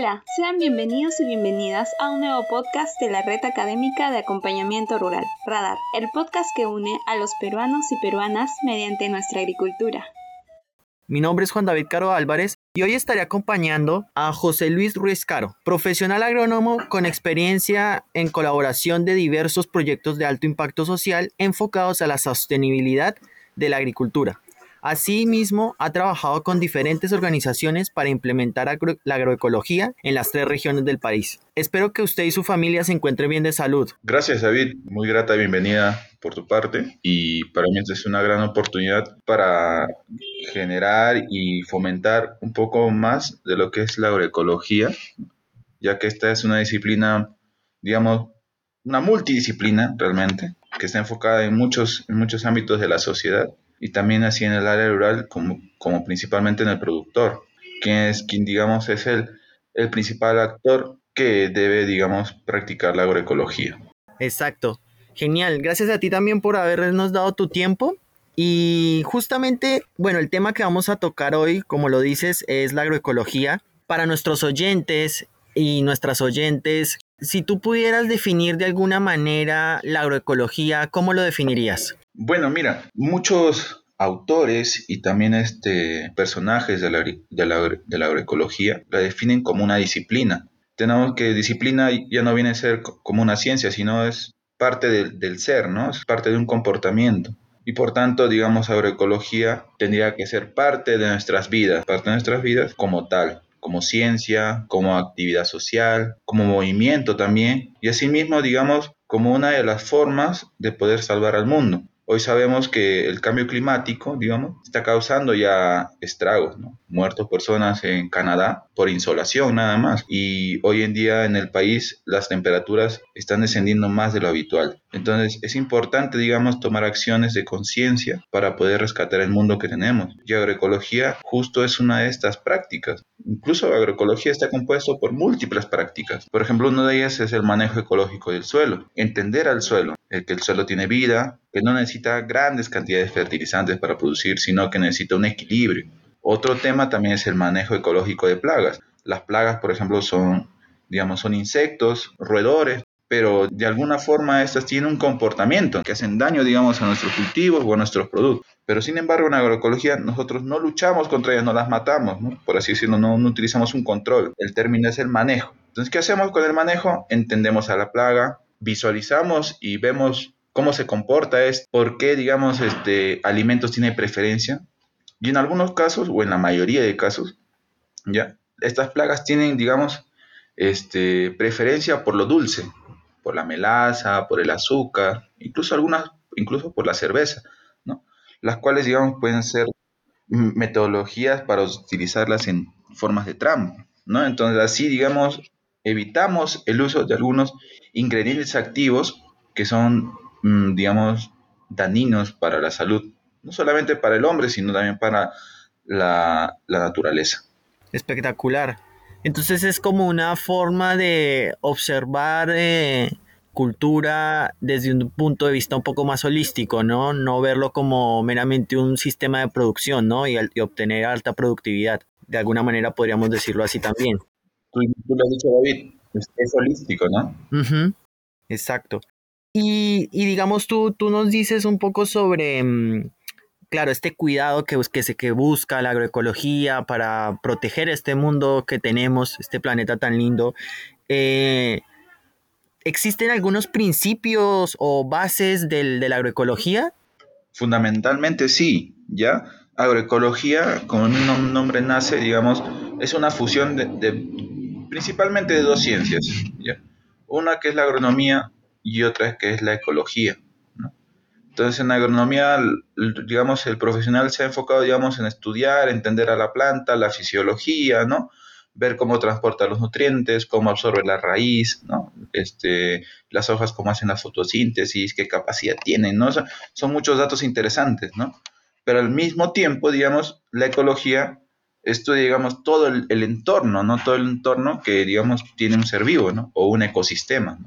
Hola, sean bienvenidos y bienvenidas a un nuevo podcast de la Red Académica de Acompañamiento Rural, Radar, el podcast que une a los peruanos y peruanas mediante nuestra agricultura. Mi nombre es Juan David Caro Álvarez y hoy estaré acompañando a José Luis Ruiz Caro, profesional agrónomo con experiencia en colaboración de diversos proyectos de alto impacto social enfocados a la sostenibilidad de la agricultura. Asimismo, ha trabajado con diferentes organizaciones para implementar la agroecología en las tres regiones del país. Espero que usted y su familia se encuentren bien de salud. Gracias, David. Muy grata bienvenida por tu parte y para mí es una gran oportunidad para generar y fomentar un poco más de lo que es la agroecología, ya que esta es una disciplina, digamos, una multidisciplina realmente, que está enfocada en muchos, en muchos ámbitos de la sociedad y también así en el área rural como, como principalmente en el productor, quien es quien digamos es el, el principal actor que debe digamos practicar la agroecología. Exacto. Genial, gracias a ti también por habernos dado tu tiempo. Y justamente, bueno, el tema que vamos a tocar hoy, como lo dices, es la agroecología. Para nuestros oyentes y nuestras oyentes, si tú pudieras definir de alguna manera la agroecología, ¿cómo lo definirías? Bueno, mira, muchos autores y también este, personajes de la, de, la, agroecología la definen como una disciplina. Tenemos que disciplina ya no viene a ser como una ciencia, sino es parte del ser, ¿no? Es parte de un comportamiento. Y por tanto, digamos, agroecología tendría que ser parte de nuestras vidas, parte de nuestras vidas como tal, como ciencia, como actividad social, como movimiento también, y asimismo, digamos, como una de las formas de poder salvar al mundo. Hoy sabemos que el cambio climático, digamos, está causando ya estragos, ¿no? Muertos personas en Canadá por insolación nada más. Y hoy en día en el país las temperaturas están descendiendo más de lo habitual. Entonces es importante, digamos, tomar acciones de conciencia para poder rescatar el mundo que tenemos. Y agroecología justo es una de estas prácticas. Incluso agroecología está compuesto por múltiples prácticas. Por ejemplo, una de ellas es el manejo ecológico del suelo. Entender al suelo, el que el suelo tiene vida, que no necesita grandes cantidades de fertilizantes para producir, sino que necesita un equilibrio. Otro tema también es el manejo ecológico de plagas. Las plagas, por ejemplo, son, digamos, son insectos, roedores, pero de alguna forma estas tienen un comportamiento que hacen daño, digamos, a nuestros cultivos o a nuestros productos. Pero sin embargo, en agroecología nosotros no luchamos contra ellas, no las matamos, por así decirlo, no, no utilizamos un control. El término es el manejo. Entonces, ¿qué hacemos con el manejo? Entendemos a la plaga, visualizamos y vemos cómo se comporta es, por qué, digamos, este, alimentos tiene preferencia. Y en algunos casos, o en la mayoría de casos, ya, estas plagas tienen, digamos, este, preferencia por lo dulce, por la melaza, por el azúcar, incluso algunas, incluso por la cerveza, ¿no? Las cuales, digamos, pueden ser metodologías para utilizarlas en formas de trampa, ¿no? Entonces, así, digamos, evitamos el uso de algunos ingredientes activos que son Mm, digamos, dañinos para la salud, no solamente para el hombre, sino también para la, naturaleza. Espectacular. Entonces es como una forma de observar eh, cultura desde un punto de vista un poco más holístico, ¿no? No verlo como meramente un sistema de producción, ¿no? Y, obtener alta productividad. De alguna manera podríamos decirlo así también. Tú, lo has dicho, David, es, holístico, ¿no? Exacto. Y, digamos, tú, tú nos dices un poco sobre, mm, claro, este cuidado que, que, se, que busca la agroecología para proteger este mundo que tenemos, este planeta tan lindo. Eh, ¿Existen algunos principios o bases del, de la agroecología? Fundamentalmente sí, ¿ya? Agroecología, como el nombre nace, digamos, es una fusión de, de principalmente de dos ciencias, ¿ya? Una que es la agronomía y otra que es la ecología. Entonces en agronomía, digamos, el profesional se ha enfocado, digamos, en estudiar, entender a la planta, la fisiología, ¿no? Ver cómo transporta los nutrientes, cómo absorbe la raíz, ¿no? Este, las hojas, cómo hacen la fotosíntesis, qué capacidad tienen, ¿no? son muchos datos interesantes, ¿no? Pero al mismo tiempo, digamos, la ecología estudia, digamos, todo el, entorno, ¿no? Todo el entorno que, digamos, tiene un ser vivo, ¿no? O un ecosistema.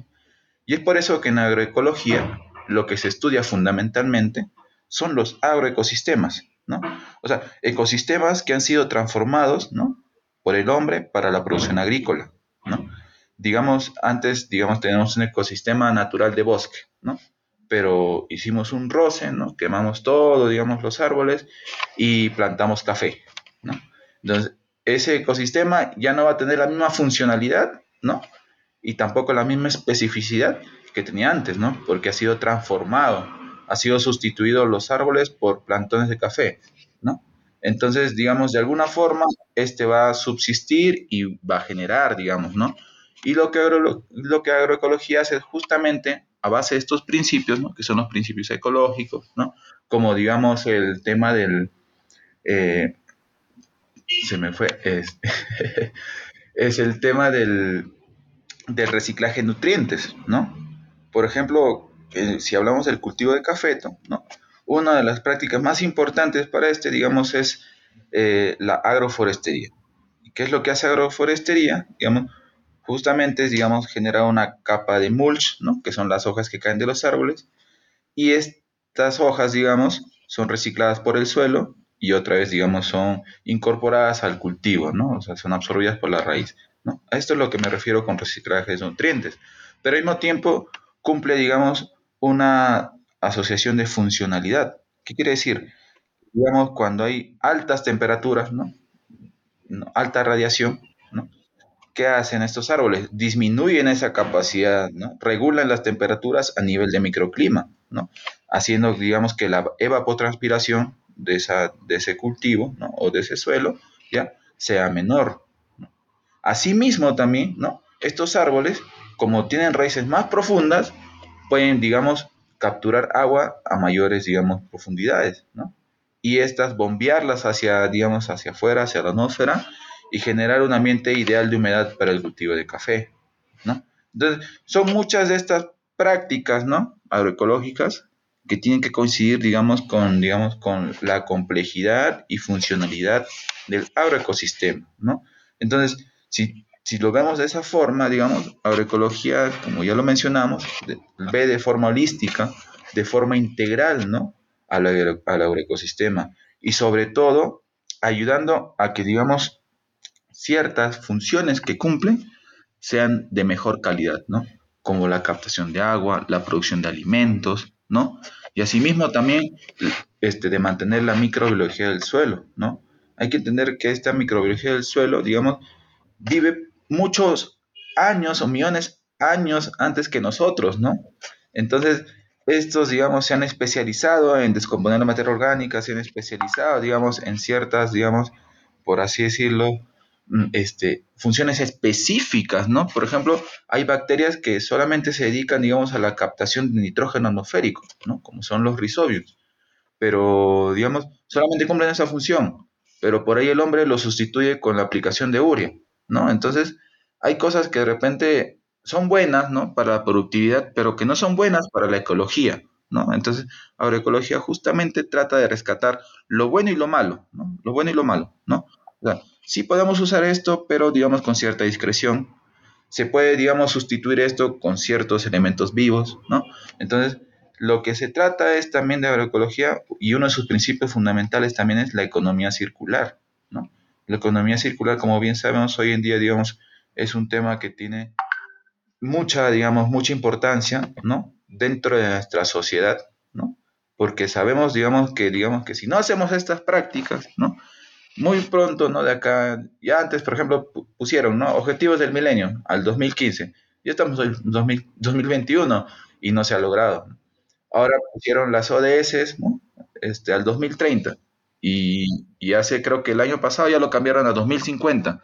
Y es por eso que en agroecología lo que se estudia fundamentalmente son los agroecosistemas, ¿no? O sea, ecosistemas que han sido transformados, ¿no? por el hombre para la producción agrícola, ¿no? Digamos, antes, digamos, tenemos un ecosistema natural de bosque, ¿no? Pero hicimos un roce, ¿no? Quemamos todo, digamos, los árboles y plantamos café, ¿no? Entonces, ese ecosistema ya no va a tener la misma funcionalidad, ¿no? Y tampoco la misma especificidad que tenía antes, ¿no? Porque ha sido transformado, ha sido sustituido los árboles por plantones de café, ¿no? Entonces, digamos, de alguna forma, este va a subsistir y va a generar, digamos, ¿no? Y lo que, lo que agroecología hace es justamente a base de estos principios, ¿no? Que son los principios ecológicos, ¿no? Como, digamos, el tema del... Eh, se me fue, es, es el tema del, del, reciclaje de nutrientes, ¿no? Por ejemplo, eh, si hablamos del cultivo de cafeto, ¿no? Una de las prácticas más importantes para este, digamos, es eh, la agroforestería. ¿Qué es lo que hace agroforestería? Digamos, justamente es, digamos, generar una capa de mulch, ¿no? Que son las hojas que caen de los árboles. Y estas hojas, digamos, son recicladas por el suelo y otra vez, digamos, son incorporadas al cultivo, ¿no? O sea, son absorbidas por la raíz, ¿no? A esto es lo que me refiero con reciclaje de nutrientes. Pero al mismo tiempo cumple, digamos, una asociación de funcionalidad. ¿Qué quiere decir? Digamos, cuando hay altas temperaturas, ¿no? Alta radiación, ¿no? ¿Qué hacen estos árboles? Disminuyen esa capacidad, ¿no? Regulan las temperaturas a nivel de microclima, ¿no? Haciendo, digamos, que la evapotranspiración de, ese cultivo o de ese suelo ya sea menor. Asimismo también, estos árboles, como tienen raíces más profundas, pueden, digamos, capturar agua a mayores, digamos, profundidades. Y estas bombearlas hacia, digamos, hacia afuera, hacia la atmósfera, y generar un ambiente ideal de humedad para el cultivo de café. Entonces, son muchas de estas prácticas, ¿no? Agroecológicas que tienen que coincidir, digamos, con, digamos, con la complejidad y funcionalidad del agroecosistema, ¿no? Entonces, si, lo vemos de esa forma, digamos, agroecología, como ya lo mencionamos, ve de forma holística, de forma integral, ¿no? Al, al agroecosistema y sobre todo ayudando a que, digamos, ciertas funciones que cumplen sean de mejor calidad, ¿no? Como la captación de agua, la producción de alimentos, ¿no? Y asimismo también este, de mantener la microbiología del suelo, ¿no? Hay que entender que esta microbiología del suelo, digamos, vive muchos años o millones de años antes que nosotros, ¿no? Entonces, estos, digamos, se han especializado en descomponer la materia orgánica, se han especializado, digamos, en ciertas, digamos, por así decirlo, este, funciones específicas, ¿no? Por ejemplo, hay bacterias que solamente se dedican, digamos, a la captación de nitrógeno atmosférico, ¿no? Como son los rizobios. Pero, digamos, solamente cumplen esa función, pero por ahí el hombre lo sustituye con la aplicación de urea, ¿no? Entonces, hay cosas que de repente son buenas, ¿no? Para la productividad, pero que no son buenas para la ecología, ¿no? Entonces, agroecología justamente trata de rescatar lo bueno y lo malo, ¿no? Lo bueno y lo malo, ¿no? O sea, sí podemos usar esto, pero digamos con cierta discreción. Se puede, digamos, sustituir esto con ciertos elementos vivos, ¿no? Entonces, lo que se trata es también de agroecología y uno de sus principios fundamentales también es la economía circular, ¿no? La economía circular, como bien sabemos, hoy en día, digamos, es un tema que tiene mucha, digamos, mucha importancia, ¿no? Dentro de nuestra sociedad, ¿no? Porque sabemos, digamos, que, digamos, que si no hacemos estas prácticas, ¿no? Muy pronto, ¿no? De acá, ya antes, por ejemplo, pusieron, ¿no? Objetivos del milenio al 2015. Ya estamos en 2021 y no se ha logrado. Ahora pusieron las ODS, ¿no? Este, al 2030. Y, y hace, creo que el año pasado ya lo cambiaron a 2050.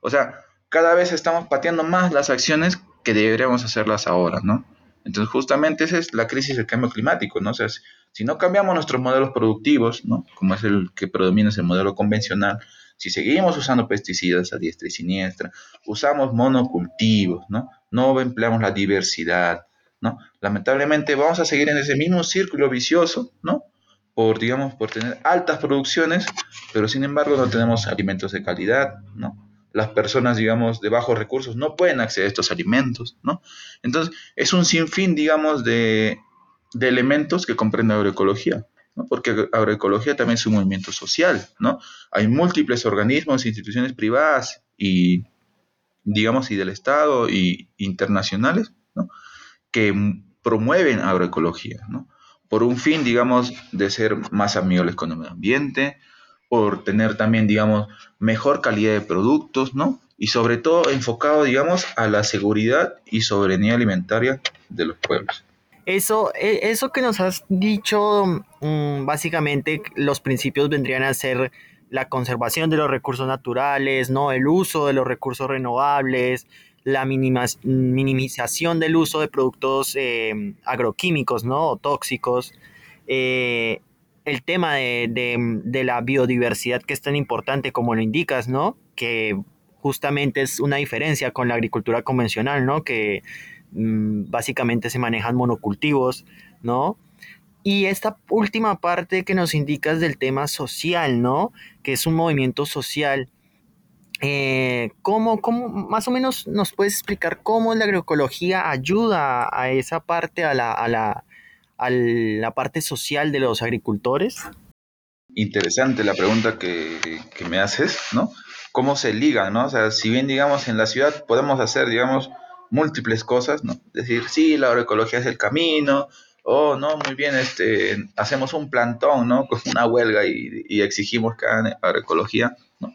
O sea, cada vez estamos pateando más las acciones que deberíamos hacerlas ahora, ¿no? Entonces, justamente esa es la crisis del cambio climático, ¿no? O sea, si no cambiamos nuestros modelos productivos, ¿no? Como es el que predomina es el modelo convencional, si seguimos usando pesticidas a diestra y siniestra, usamos monocultivos, ¿no? No empleamos la diversidad, ¿no? Lamentablemente vamos a seguir en ese mismo círculo vicioso, ¿no? Por, digamos, por tener altas producciones, pero sin embargo no tenemos alimentos de calidad, ¿no? las personas, digamos, de bajos recursos no pueden acceder a estos alimentos, ¿no? Entonces, es un sinfín, digamos, de, elementos que comprende agroecología. porque agroecología también es un movimiento social, ¿no? Hay múltiples organismos, instituciones privadas y, digamos, y del Estado y internacionales, ¿no? Que promueven agroecología, ¿no? Por un fin, digamos, de ser más amigables con el medio ambiente, por tener también, digamos, mejor calidad de productos, ¿no? Y sobre todo enfocado, digamos, a la seguridad y soberanía alimentaria de los pueblos. Eso, e, eso que nos has dicho, mm, básicamente los principios vendrían a ser la conservación de los recursos naturales, ¿no? El uso de los recursos renovables, la minimización del uso de productos eh, agroquímicos, ¿no? O tóxicos. Eh, el tema de, de, la biodiversidad que es tan importante como lo indicas, ¿no? Que justamente es una diferencia con la agricultura convencional, ¿no? Que básicamente se manejan monocultivos, ¿no? Y esta última parte que nos indicas del tema social, ¿no? Que es un movimiento social. Eh, ¿cómo, más o menos nos puedes explicar cómo la agroecología ayuda a esa parte, a la, a la, a la parte social de los agricultores? Interesante la pregunta que, que me haces, ¿no? ¿Cómo se ligan, no? O sea, si bien, digamos, en la ciudad podemos hacer, digamos, múltiples cosas, ¿no? Decir, sí, la agroecología es el camino, o no, muy bien, este, hacemos un plantón, ¿no? Con una huelga y, exigimos que hagan agroecología, ¿no?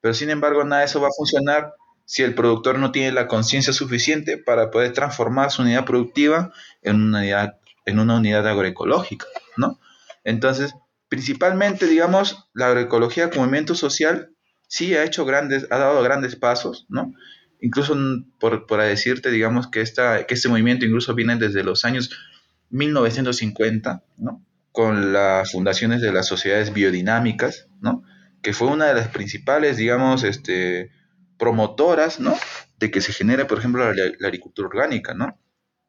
Pero sin embargo, nada de eso va a funcionar si el productor no tiene la conciencia suficiente para poder transformar su unidad productiva en una unidad, en una unidad agroecológica, ¿no? Entonces, principalmente, digamos, la agroecología como movimiento social sí ha hecho grandes, ha dado grandes pasos, ¿no? Incluso por, por decirte, digamos que, esta, que este movimiento incluso viene desde los años 1950, ¿no? Con las fundaciones de las sociedades biodinámicas, ¿no? Que fue una de las principales, digamos, este, promotoras, ¿no? De que se genere, por ejemplo, la, agricultura orgánica, ¿no?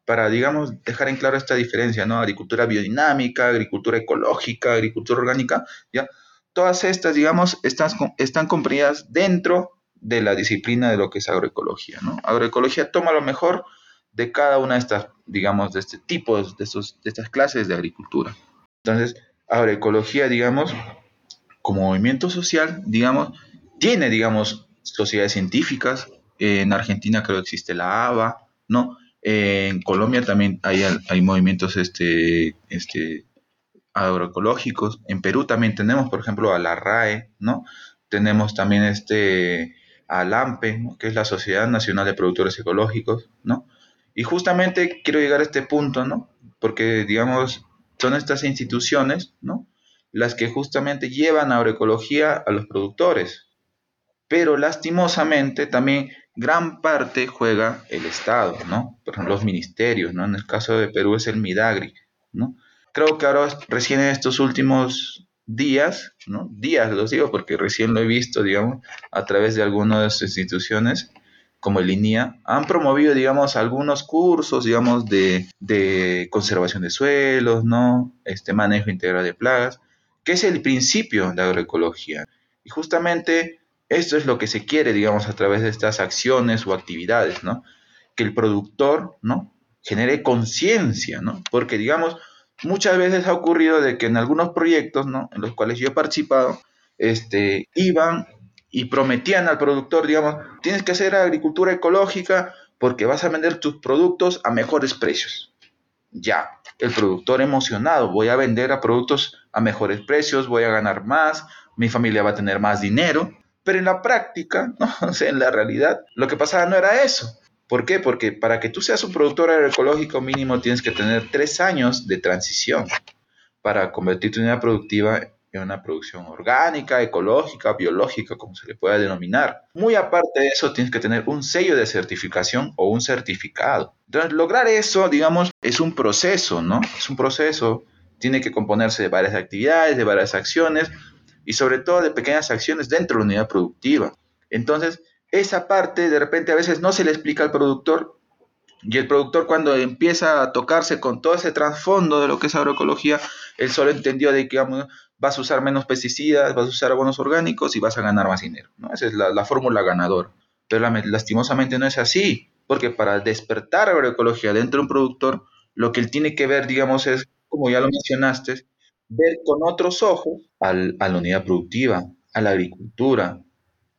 Para, digamos, dejar en claro esta diferencia, ¿no? Agricultura biodinámica, agricultura ecológica, agricultura orgánica, ¿ya? Todas estas, digamos, están, están comprendidas dentro de la disciplina de lo que es agroecología. ¿no? Agroecología toma lo mejor de cada una de estas, digamos, de este tipo, de, estos, de estas clases de agricultura. Entonces, agroecología, digamos, como movimiento social, digamos, tiene, digamos, sociedades científicas. En Argentina creo que existe la ABA, ¿no? En Colombia también hay, hay movimientos este, este, agroecológicos. En Perú también tenemos, por ejemplo, a la RAE, ¿no? Tenemos también este, a AMPE, que es la Sociedad Nacional de Productores Ecológicos, ¿no? Y justamente quiero llegar a este punto, ¿no? Porque, digamos, son estas instituciones, ¿no? Las que justamente llevan agroecología a los productores. Pero lastimosamente también gran parte juega el Estado, ¿no? Por ejemplo, los ministerios, ¿no? En el caso de Perú es el Midagri, ¿no? Creo que ahora recién en estos últimos días, ¿no? Días los digo porque recién lo he visto, digamos, a través de algunas instituciones como el INIA, han promovido, digamos, algunos cursos, digamos, de, de, conservación de suelos, ¿no? Este manejo integral de plagas, que es el principio de agroecología. Y justamente esto es lo que se quiere, digamos, a través de estas acciones o actividades, ¿no? Que el productor, ¿no? Genere conciencia, ¿no? Porque, digamos, muchas veces ha ocurrido de que en algunos proyectos, ¿no? En los cuales yo he participado, este, iban y prometían al productor, digamos, tienes que hacer agricultura ecológica porque vas a vender tus productos a mejores precios. Ya, el productor emocionado, voy a vender a productos a mejores precios, voy a ganar más, mi familia va a tener más dinero, pero en la práctica, ¿no? o en la realidad, lo que pasaba no era eso. ¿Por qué? Porque para que tú seas un productor agroecológico mínimo tienes que tener tres años de transición para convertir tu unidad productiva en una producción orgánica, ecológica, biológica, como se le pueda denominar. Muy aparte de eso, tienes que tener un sello de certificación o un certificado. Entonces, lograr eso, digamos, es un proceso, ¿no? Es un proceso. Tiene que componerse de varias actividades, de varias acciones y sobre todo de pequeñas acciones dentro de la unidad productiva. Entonces, esa parte de repente a veces no se le explica al productor y el productor cuando empieza a tocarse con todo ese trasfondo de lo que es agroecología, él solo entendió de que vas a usar menos pesticidas, vas a usar abonos orgánicos y vas a ganar más dinero. ¿no? Esa es la, fórmula ganadora. Pero lastimosamente no es así, porque para despertar agroecología dentro de un productor, lo que él tiene que ver, digamos, es, como ya lo mencionaste, ver con otros ojos a la unidad productiva, a la agricultura,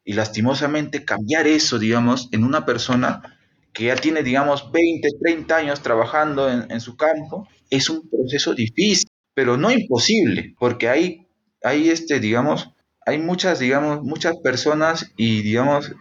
y lastimosamente cambiar eso, digamos, en una persona que ya tiene, digamos, 20, 30 años trabajando en, su campo, es un proceso difícil, pero no imposible, porque hay, hay este, digamos, hay muchas, digamos, muchas personas y, digamos,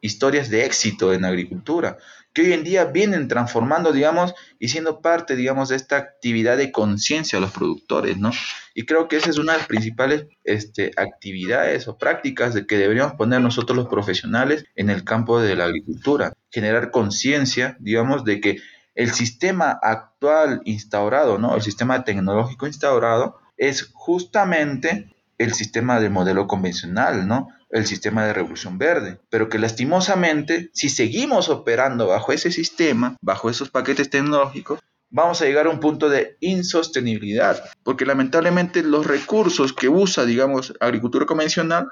historias de éxito en agricultura que hoy en día vienen transformando, digamos, y siendo parte, digamos, de esta actividad de conciencia a los productores, ¿no? Y creo que esa es una de las principales este, actividades o prácticas de que deberíamos poner nosotros los profesionales en el campo de la agricultura, generar conciencia, digamos, de que el sistema actual instaurado, ¿no? El sistema tecnológico instaurado es justamente el sistema de modelo convencional, ¿no? El sistema de revolución verde, pero que lastimosamente, si seguimos operando bajo ese sistema, bajo esos paquetes tecnológicos, vamos a llegar a un punto de insostenibilidad, porque lamentablemente los recursos que usa, digamos, agricultura convencional,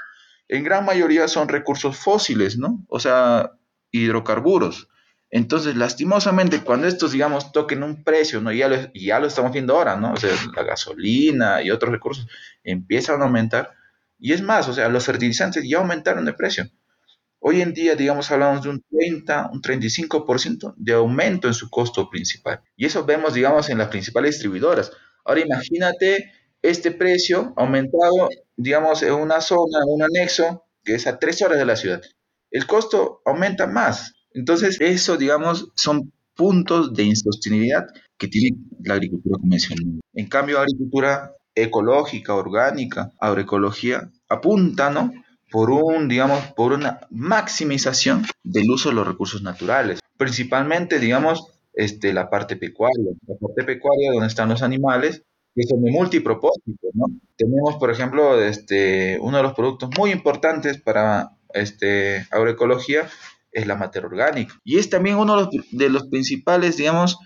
en gran mayoría son recursos fósiles, ¿no? O sea, hidrocarburos. Entonces, lastimosamente, cuando estos, digamos, toquen un precio, ¿no? Y ya lo, ya lo estamos viendo ahora, ¿no? O sea, la gasolina y otros recursos empiezan a aumentar, y es más, o sea, los fertilizantes ya aumentaron de precio. Hoy en día, digamos, hablamos de un 30, un 35% de aumento en su costo principal. Y eso vemos, digamos, en las principales distribuidoras. Ahora imagínate este precio aumentado, digamos, en una zona, en un anexo, que es a tres horas de la ciudad. El costo aumenta más. Entonces, eso, digamos, son puntos de insostenibilidad que tiene la agricultura convencional. En cambio, agricultura ecológica, orgánica, agroecología, apunta, ¿no? Por un, digamos, por una maximización del uso de los recursos naturales, principalmente, digamos, este, la parte pecuaria, la parte pecuaria donde están los animales, que son de multipropósito, ¿no? Tenemos, por ejemplo, este, uno de los productos muy importantes para este, agroecología es la materia orgánica. Y es también uno de los, de los principales, digamos,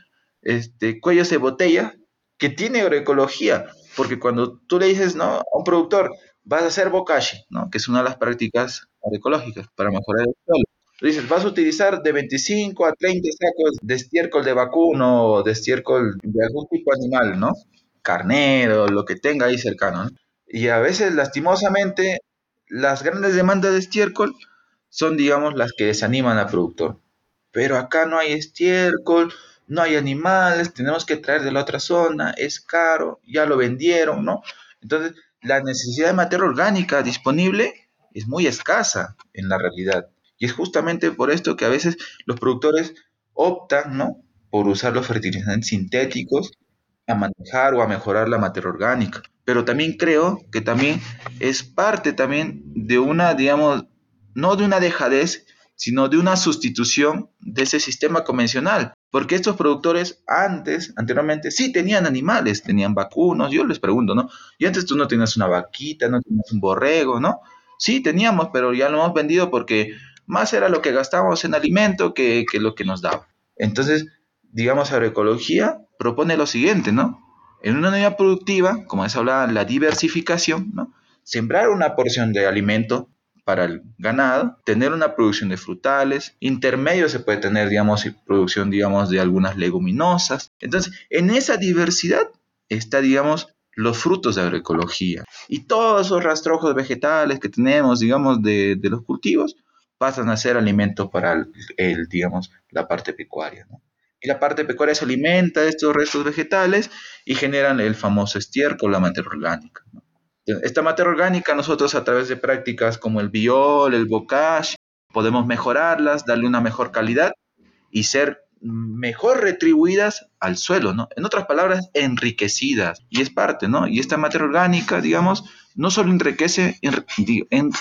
este, cuellos de botella que tiene agroecología, porque cuando tú le dices ¿no? a un productor, vas a hacer bokashi, ¿no? que es una de las prácticas agroecológicas para mejorar el suelo. Le dices, vas a utilizar de 25 a 30 sacos de estiércol de vacuno o de estiércol de algún tipo animal, ¿no? Carnero, lo que tenga ahí cercano. Y a veces, lastimosamente, las grandes demandas de estiércol son, digamos, las que desaniman al productor. Pero acá no hay estiércol, no hay animales, tenemos que traer de la otra zona, es caro, ya lo vendieron, ¿no? Entonces, la necesidad de materia orgánica disponible es muy escasa en la realidad. Y es justamente por esto que a veces los productores optan, ¿no? Por usar los fertilizantes sintéticos a manejar o a mejorar la materia orgánica. Pero también creo que también es parte también de una, digamos, no de una dejadez, sino de una sustitución de ese sistema convencional. Porque estos productores antes, anteriormente, sí tenían animales, tenían vacunos, yo les pregunto, ¿no? Y antes tú no tenías una vaquita, no tenías un borrego, ¿no? Sí teníamos, pero ya lo hemos vendido porque más era lo que gastábamos en alimento que, que lo que nos daba. Entonces, digamos, agroecología propone lo siguiente, ¿no? En una unidad productiva, como es hablaba, la diversificación, ¿no? Sembrar una porción de alimento para el ganado, tener una producción de frutales, intermedio se puede tener, digamos, producción, digamos, de algunas leguminosas. Entonces, en esa diversidad está, digamos, los frutos de agroecología. Y todos esos rastrojos vegetales que tenemos, digamos, de, los cultivos, pasan a ser alimentos para el, digamos, la parte pecuaria. Y la parte pecuaria se alimenta de estos restos vegetales y generan el famoso estiércol, la materia orgánica. Esta materia orgánica nosotros a través de prácticas como el biol, el bocage, podemos mejorarlas, darle una mejor calidad y ser mejor retribuidas al suelo, ¿no? En otras palabras, enriquecidas. Y es parte, ¿no? Y esta materia orgánica, digamos, no solo enriquece,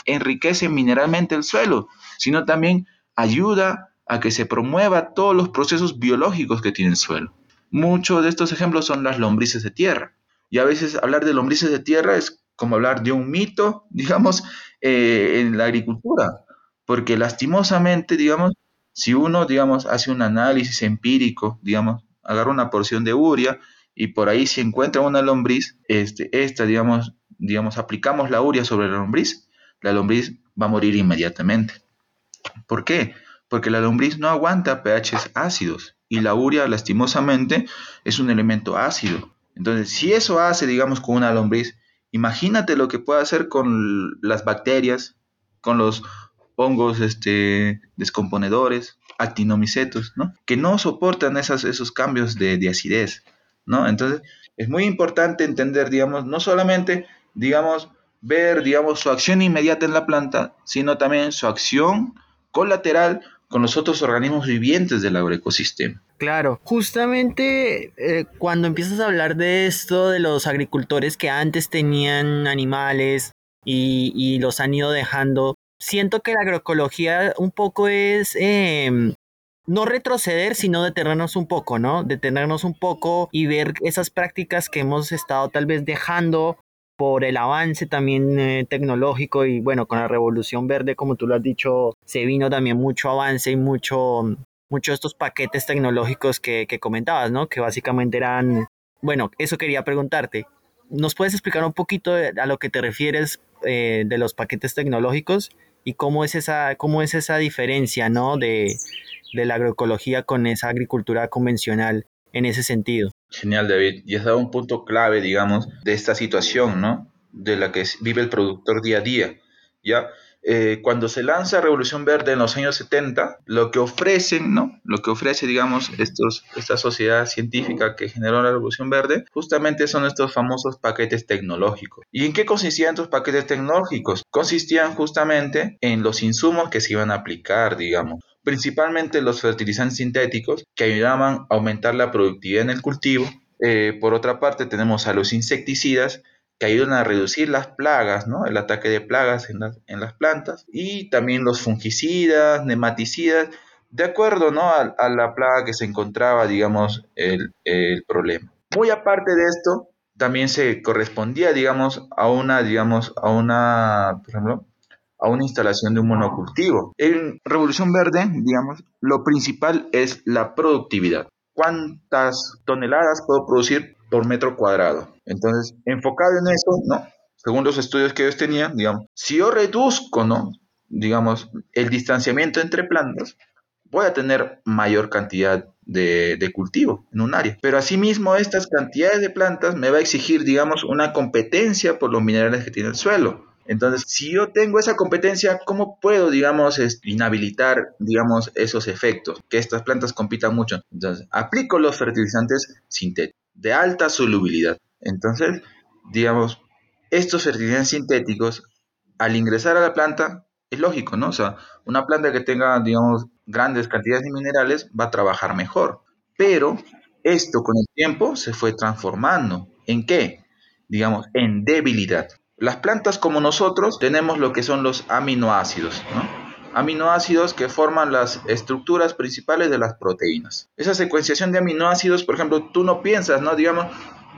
enriquece mineralmente el suelo, sino también ayuda a que se promueva todos los procesos biológicos que tiene el suelo. Muchos de estos ejemplos son las lombrices de tierra. Y a veces hablar de lombrices de tierra es como hablar de un mito, digamos, eh, en la agricultura, porque lastimosamente, digamos, si uno, digamos, hace un análisis empírico, digamos, agarra una porción de uria y por ahí se encuentra una lombriz, este, esta, digamos, digamos, aplicamos la uria sobre la lombriz, la lombriz va a morir inmediatamente. ¿Por qué? Porque la lombriz no aguanta pHs ácidos y la uria, lastimosamente, es un elemento ácido. Entonces, si eso hace, digamos, con una lombriz, imagínate lo que puede hacer con las bacterias, con los hongos este, descomponedores, actinomicetos, ¿no? Que no soportan esos cambios de, de acidez, ¿no? Entonces, es muy importante entender, digamos, no solamente, digamos, ver, digamos, su acción inmediata en la planta, sino también su acción colateral con los otros organismos vivientes del agroecosistema. Claro, justamente eh, cuando empiezas a hablar de esto, de los agricultores que antes tenían animales y, y los han ido dejando, siento que la agroecología un poco es em, no retroceder, sino detenernos un poco, ¿no? Detenernos un poco y ver esas prácticas que hemos estado tal vez dejando por el avance también eh, tecnológico y bueno, con la revolución verde, como tú lo has dicho, se vino también mucho avance y mucho, mucho de estos paquetes tecnológicos que, que comentabas, ¿no? Que básicamente eran, bueno, eso quería preguntarte. ¿Nos puedes explicar un poquito a lo que te refieres eh, de los paquetes tecnológicos y cómo es esa, cómo es esa diferencia, ¿no? De, de la agroecología con esa agricultura convencional en ese sentido. Genial, David. Y has dado un punto clave, digamos, de esta situación, ¿no? De la que vive el productor día a día. ¿Ya? Eh, cuando se lanza Revolución Verde en los años 70, lo que ofrecen, ¿no? Lo que ofrece, digamos, estos, esta sociedad científica que generó la Revolución Verde, justamente son estos famosos paquetes tecnológicos. ¿Y en qué consistían estos paquetes tecnológicos? Consistían justamente en los insumos que se iban a aplicar, digamos principalmente los fertilizantes sintéticos que ayudaban a aumentar la productividad en el cultivo. Eh, por otra parte, tenemos a los insecticidas que ayudan a reducir las plagas, ¿no? el ataque de plagas en, las plantas, y también los fungicidas, nematicidas, de acuerdo ¿no? a, la plaga que se encontraba, digamos, el, el problema. Muy aparte de esto, también se correspondía, digamos, a una, digamos, a una, por ejemplo, a una instalación de un monocultivo. En Revolución Verde, digamos, lo principal es la productividad. ¿Cuántas toneladas puedo producir por metro cuadrado? Entonces, enfocado en eso, ¿no? Según los estudios que ellos tenían, digamos, si yo reduzco, ¿no? Digamos, el distanciamiento entre plantas, voy a tener mayor cantidad de, de, cultivo en un área. Pero asimismo, estas cantidades de plantas me va a exigir, digamos, una competencia por los minerales que tiene el suelo. Entonces, si yo tengo esa competencia, ¿cómo puedo, digamos, inhabilitar, digamos, esos efectos? Que estas plantas compitan mucho. Entonces, aplico los fertilizantes sintéticos de alta solubilidad. Entonces, digamos, estos fertilizantes sintéticos, al ingresar a la planta, es lógico, ¿no? O sea, una planta que tenga, digamos, grandes cantidades de minerales va a trabajar mejor. Pero esto con el tiempo se fue transformando. ¿En qué? Digamos, en debilidad. Las plantas como nosotros tenemos lo que son los aminoácidos, ¿no? Aminoácidos que forman las estructuras principales de las proteínas. Esa secuenciación de aminoácidos, por ejemplo, tú no piensas, ¿no? Digamos,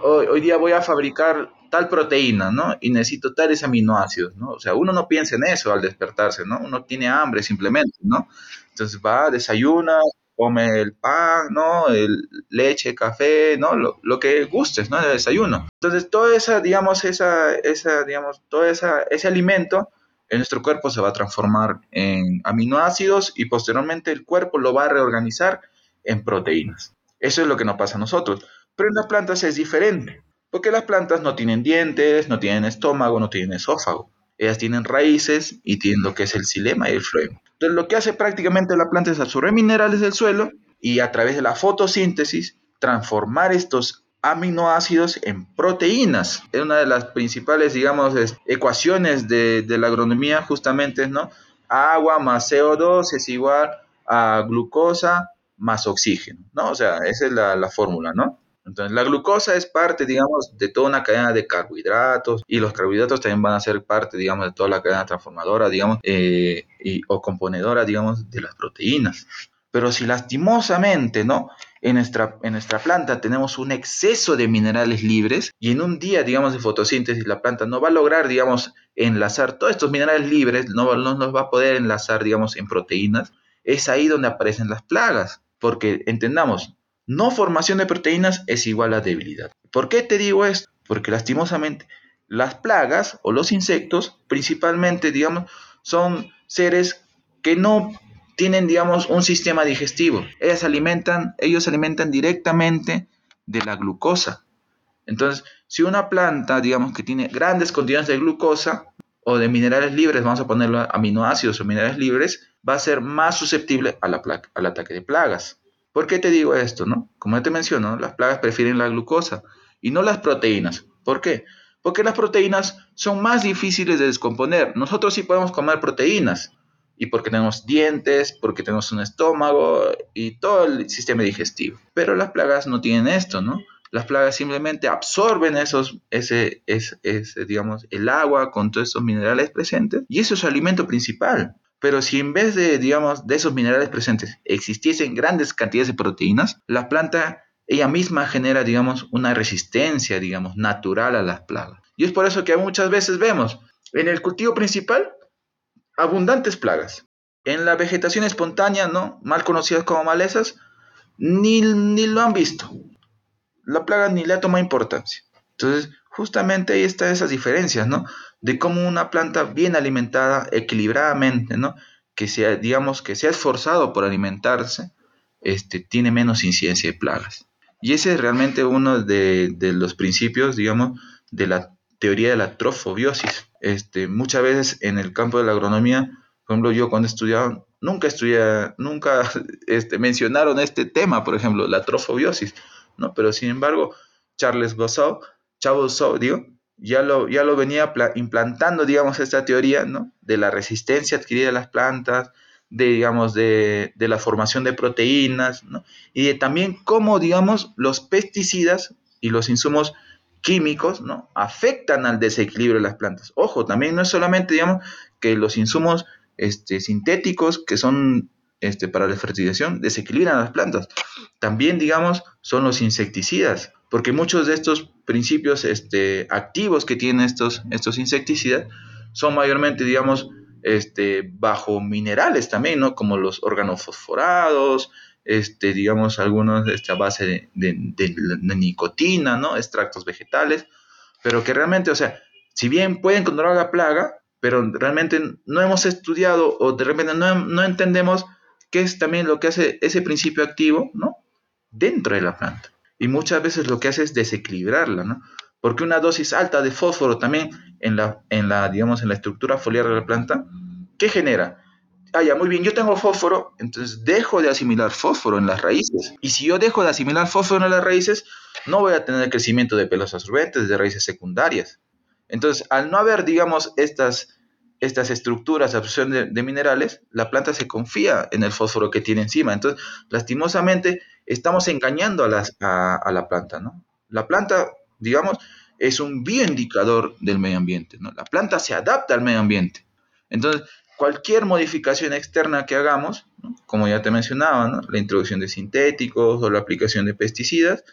hoy, día voy a fabricar tal proteína, ¿no? Y necesito tales aminoácidos, ¿no? O sea, uno no piensa en eso al despertarse, ¿no? Uno tiene hambre simplemente, ¿no? Entonces va, desayuna, come el pan, ¿no? El leche, café, ¿no? Lo, que gustes, ¿no? De desayuno. Entonces, toda esa, digamos, esa, esa, digamos, todo esa, ese alimento en nuestro cuerpo se va a transformar en aminoácidos y posteriormente el cuerpo lo va a reorganizar en proteínas. Eso es lo que nos pasa a nosotros. Pero en las plantas es diferente, porque las plantas no tienen dientes, no tienen estómago, no tienen esófago. Ellas tienen raíces y tienen lo que es el xilema y el floema. Entonces lo que hace prácticamente la planta es absorber minerales del suelo y a través de la fotosíntesis transformar estos aminoácidos en proteínas. Es una de las principales, digamos, ecuaciones de, la agronomía justamente, ¿no? Agua más CO2 es igual a glucosa más oxígeno, ¿no? O sea, esa es la, la fórmula, ¿no? Entonces, la glucosa es parte, digamos, de toda una cadena de carbohidratos y los carbohidratos también van a ser parte, digamos, de toda la cadena transformadora, digamos, eh, o componedora, digamos, de las proteínas. Pero si lastimosamente, ¿no? En nuestra, en nuestra planta tenemos un exceso de minerales libres y en un día, digamos, de fotosíntesis la planta no va a lograr, digamos, enlazar todos estos minerales libres, no, no nos va a poder enlazar, digamos, en proteínas, es ahí donde aparecen las plagas. Porque entendamos, no formación de proteínas es igual a debilidad. ¿Por qué te digo esto? Porque lastimosamente las plagas o los insectos principalmente, digamos, son seres que no tienen, digamos, un sistema digestivo. Ellas alimentan, ellos se alimentan directamente de la glucosa. Entonces, si una planta, digamos que tiene grandes cantidades de glucosa o de minerales libres, vamos a ponerlo aminoácidos o minerales libres, va a ser más susceptible al ataque de plagas. ¿Por qué te digo esto? No? Como te menciono, las plagas prefieren la glucosa y no las proteínas. ¿Por qué? Porque las proteínas son más difíciles de descomponer. Nosotros sí podemos comer proteínas, y porque tenemos dientes, porque tenemos un estómago y todo el sistema digestivo. Pero las plagas no tienen esto, ¿no? Las plagas simplemente absorben esos, ese, ese, digamos, el agua con todos esos minerales presentes y eso es su alimento principal. Pero si en vez de, digamos, de esos minerales presentes existiesen grandes cantidades de proteínas, la planta ella misma genera, digamos, una resistencia, digamos, natural a las plagas. Y es por eso que muchas veces vemos en el cultivo principal abundantes plagas. En la vegetación espontánea, ¿no? Mal conocidas como malezas, ni, ni lo han visto. La plaga ni le ha tomado importancia. Entonces, justamente ahí están esas diferencias, ¿no? De cómo una planta bien alimentada, equilibradamente, ¿no? Que sea, digamos, que se ha esforzado por alimentarse, este, tiene menos incidencia de plagas. Y ese es realmente uno de, de los principios, digamos, de la teoría de la trofobiosis. Este, muchas veces en el campo de la agronomía, por ejemplo, yo cuando estudiaba, nunca estudié, nunca este, mencionaron este tema, por ejemplo, la trofobiosis, ¿no? Pero sin embargo, Charles Gossow, Chabot digo, ya lo, ya lo venía implantando, digamos, esta teoría, ¿no? De la resistencia adquirida de las plantas, de, digamos, de, de la formación de proteínas, ¿no? Y de también cómo, digamos, los pesticidas y los insumos químicos, ¿no? Afectan al desequilibrio de las plantas. Ojo, también no es solamente, digamos, que los insumos este, sintéticos que son este, para la fertilización desequilibran las plantas. También, digamos, son los insecticidas, porque muchos de estos principios este, activos que tienen estos, estos insecticidas son mayormente, digamos, este, bajo minerales también, ¿no? Como los organofosforados, este, digamos, algunos de esta base de, nicotina, ¿no? Extractos vegetales, pero que realmente, o sea, si bien pueden controlar la plaga, pero realmente no hemos estudiado o de repente no, entendemos qué es también lo que hace ese principio activo, ¿no? Dentro de la planta. Y muchas veces lo que hace es desequilibrarla, ¿no? Porque una dosis alta de fósforo también en la, en la digamos, en la estructura foliar de la planta, ¿qué genera? ah, ya, muy bien, yo tengo fósforo, entonces dejo de asimilar fósforo en las raíces. Y si yo dejo de asimilar fósforo en las raíces, no voy a tener crecimiento de pelos absorbentes, de raíces secundarias. Entonces, al no haber, digamos, estas, estas estructuras de absorción de, minerales, la planta se confía en el fósforo que tiene encima. Entonces, lastimosamente, estamos engañando a, la planta, ¿no? La planta, digamos, es un bioindicador del medio ambiente, ¿no? La planta se adapta al medio ambiente. Entonces, cualquier modificación externa que hagamos, como ya te mencionaba, la introducción de sintéticos o la aplicación de pesticidas,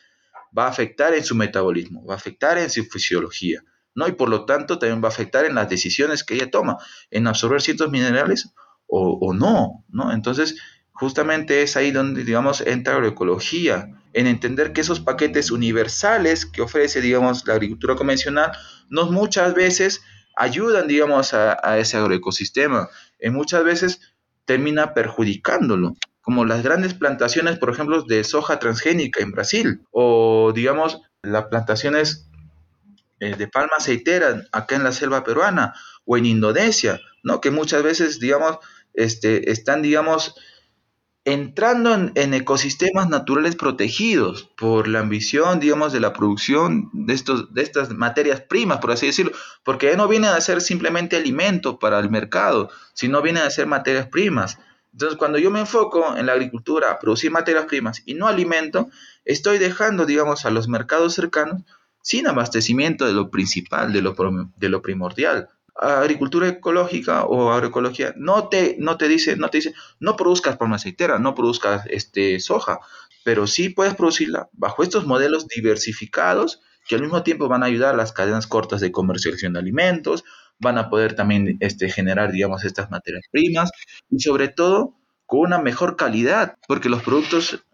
va a afectar en su metabolismo, va a afectar en su fisiología, ¿no? Y por lo tanto también va a afectar en las decisiones que ella toma, en absorber ciertos minerales o, no, ¿no? Entonces, justamente es ahí donde, digamos, entra agroecología, en entender que esos paquetes universales que ofrece, digamos, la agricultura convencional, no muchas veces ayudan, digamos, a, ese agroecosistema. Y muchas veces termina perjudicándolo, como las grandes plantaciones, por ejemplo, de soja transgénica en Brasil, o digamos, las plantaciones eh, de palma aceitera acá en la selva peruana, o en Indonesia, ¿no? Que muchas veces, digamos, este, están, digamos, entrando en, ecosistemas naturales protegidos por la ambición, digamos, de la producción de, estos, de estas materias primas, por así decirlo, porque ya no vienen a ser simplemente alimento para el mercado, sino vienen a ser materias primas. Entonces, cuando yo me enfoco en la agricultura producir materias primas y no alimento, estoy dejando, digamos, a los mercados cercanos sin abastecimiento de lo principal, de lo, de primordial. Agricultura ecológica o agroecología no te, no te dice, no te dice, no produzcas palma aceitera, no produzcas este, soja, pero sí puedes producirla bajo estos modelos diversificados que al mismo tiempo van a ayudar a las cadenas cortas de comercialización de alimentos, van a poder también este, generar, digamos, estas materias primas y sobre todo con una mejor calidad, porque los productos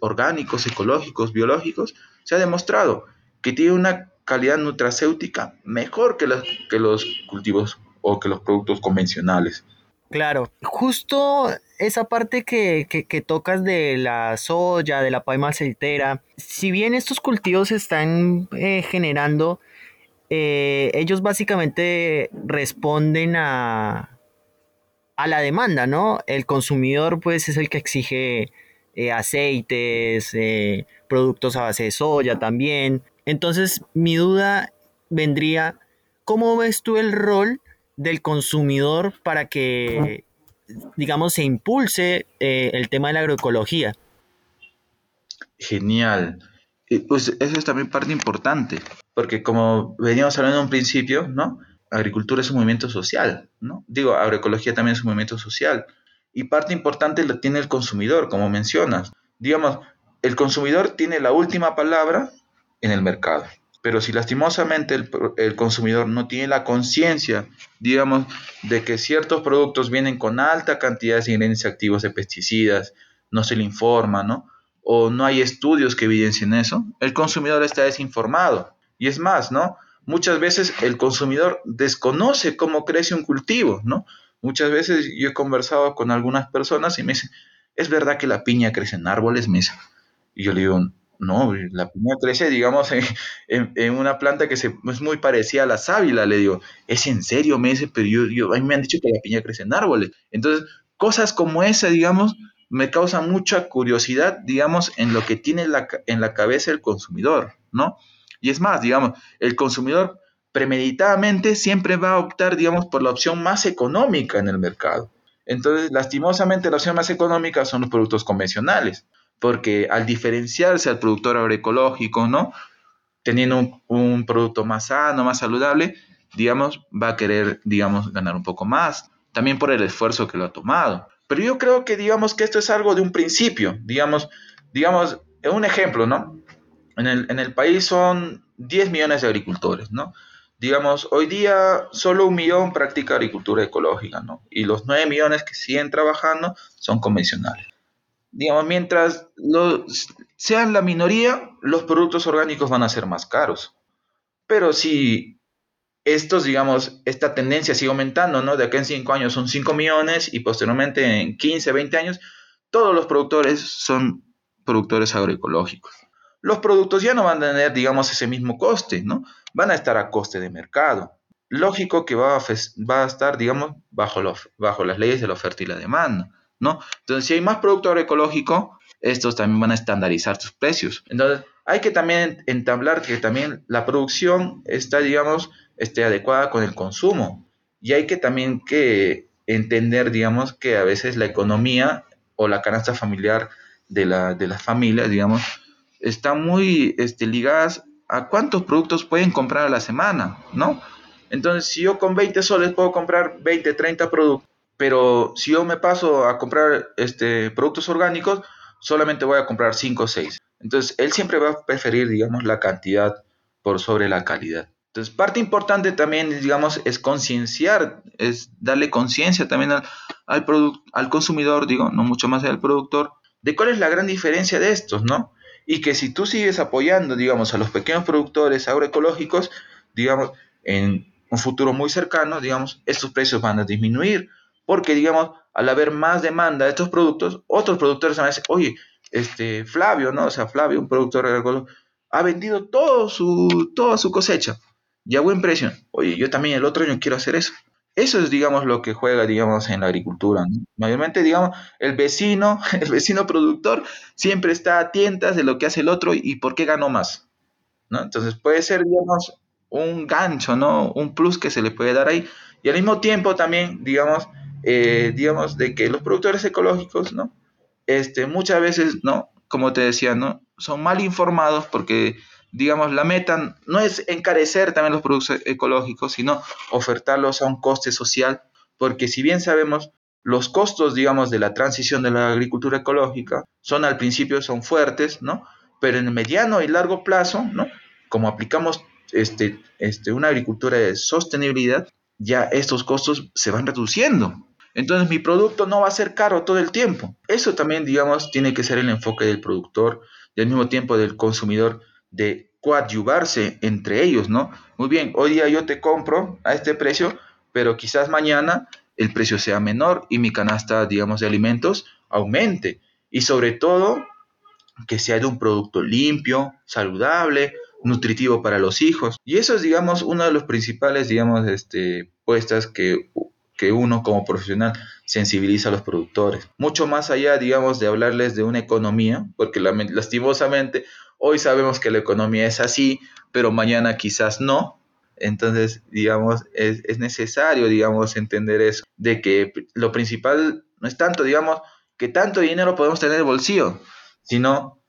orgánicos, ecológicos, biológicos, se ha demostrado que tienen una calidad nutracéutica mejor que los, que los cultivos o que los productos convencionales. Claro, justo esa parte que, que, tocas de la soya, de la palma aceitera, si bien estos cultivos están eh, generando, eh, ellos básicamente responden a, a la demanda, ¿no? El consumidor pues es el que exige eh, aceites, productos a base de soya también. Entonces mi duda vendría, ¿cómo ves tú el rol del consumidor para que, digamos, se impulse eh, el tema de la agroecología. Genial. pues eso es también parte importante, porque como veníamos hablando en un principio, ¿no? Agricultura es un movimiento social, ¿no? Digo, agroecología también es un movimiento social. Y parte importante la tiene el consumidor, como mencionas. Digamos, el consumidor tiene la última palabra en el mercado. Pero si lastimosamente el, consumidor no tiene la conciencia, digamos, de que ciertos productos vienen con alta cantidad de ingredientes activos de pesticidas, no se le informa, ¿no? O no hay estudios que evidencien eso, el consumidor está desinformado. Y es más, ¿no? Muchas veces el consumidor desconoce cómo crece un cultivo, ¿no? Muchas veces yo he conversado con algunas personas y me dicen, ¿es verdad que la piña crece en árboles, mesa? Y yo le digo, no, la piña crece, digamos, en, una planta que se, es muy parecida a la sábila. Le digo, ¿es en serio? Me dice, pero yo, me han dicho que la piña crece en árboles. Entonces, cosas como esa, digamos, me causan mucha curiosidad, digamos, en lo que tiene en la cabeza el consumidor, ¿no? Y es más, digamos, el consumidor premeditadamente siempre va a optar, digamos, por la opción más económica en el mercado. Entonces, lastimosamente, la opción más económica son los productos convencionales porque al diferenciarse al productor agroecológico, ¿no? Teniendo un, producto más sano, más saludable, digamos, va a querer, digamos, ganar un poco más, también por el esfuerzo que lo ha tomado. Pero yo creo que, digamos, que esto es algo de un principio, digamos, digamos, un ejemplo, ¿no? En el, en el país son 10 millones de agricultores, ¿no? Digamos, hoy día solo un millón practica agricultura ecológica, ¿no? Y los 9 millones que siguen trabajando son convencionales digamos, mientras sean la minoría, los productos orgánicos van a ser más caros. Pero si estos, digamos, esta tendencia sigue aumentando, ¿no? De aquí en 5 años son 5 millones y posteriormente en 15, 20 años, todos los productores son productores agroecológicos. Los productos ya no van a tener, digamos, ese mismo coste, ¿no? Van a estar a coste de mercado. Lógico que va a, va a estar, digamos, bajo, bajo las leyes de la oferta y la demanda. ¿No? Entonces, si hay más producto agroecológico, estos también van a estandarizar sus precios. Entonces, hay que también entablar que también la producción está, digamos, esté adecuada con el consumo. Y hay que también que entender, digamos, que a veces la economía o la canasta familiar de la, de las familias, digamos, está muy este, ligadas a cuántos productos pueden comprar a la semana, ¿no? Entonces, si yo con 20 soles puedo comprar 20, 30 productos, pero si yo me paso a comprar este, productos orgánicos, solamente voy a comprar 5 o 6. Entonces, él siempre va a preferir, digamos, la cantidad por sobre la calidad. Entonces, parte importante también, digamos, es concienciar, es darle conciencia también al, al, al consumidor, digo, no mucho más al productor, de cuál es la gran diferencia de estos, ¿no? Y que si tú sigues apoyando, digamos, a los pequeños productores agroecológicos, digamos, en un futuro muy cercano, digamos, estos precios van a disminuir porque, digamos, al haber más demanda de estos productos, otros productores van a decir, oye, este, Flavio, ¿no? O sea, Flavio, un productor agrícola, ha vendido todo su, toda su cosecha y a buen precio. Oye, yo también el otro año quiero hacer eso. Eso es, digamos, lo que juega, digamos, en la agricultura. Mayormente, digamos, el vecino, el vecino productor siempre está a tientas de lo que hace el otro y por qué ganó más. ¿no? Entonces puede ser, digamos, un gancho, ¿no? Un plus que se le puede dar ahí. Y al mismo tiempo también, digamos, eh, digamos, de que los productores ecológicos, ¿no? Este, muchas veces, ¿no? Como te decía, ¿no? Son mal informados porque, digamos, la meta no es encarecer también los productos ecológicos, sino ofertarlos a un coste social, porque si bien sabemos, los costos, digamos, de la transición de la agricultura ecológica son al principio son fuertes, ¿no? Pero en el mediano y largo plazo, ¿no? Como aplicamos este, este, una agricultura de sostenibilidad, ya estos costos se van reduciendo. Entonces mi producto no va a ser caro todo el tiempo. Eso también, digamos, tiene que ser el enfoque del productor y al mismo tiempo del consumidor de coadyuvarse entre ellos, ¿no? Muy bien, hoy día yo te compro a este precio, pero quizás mañana el precio sea menor y mi canasta, digamos, de alimentos aumente. Y sobre todo, que sea de un producto limpio, saludable, nutritivo para los hijos. Y eso es, digamos, uno de los principales, digamos, este, puestas que, que uno como profesional sensibiliza a los productores. Mucho más allá, digamos, de hablarles de una economía, porque lastimosamente hoy sabemos que la economía es así, pero mañana quizás no. Entonces, digamos, es, es necesario, digamos, entender eso, de que lo principal no es tanto, digamos, que tanto dinero podemos tener en el bolsillo, sino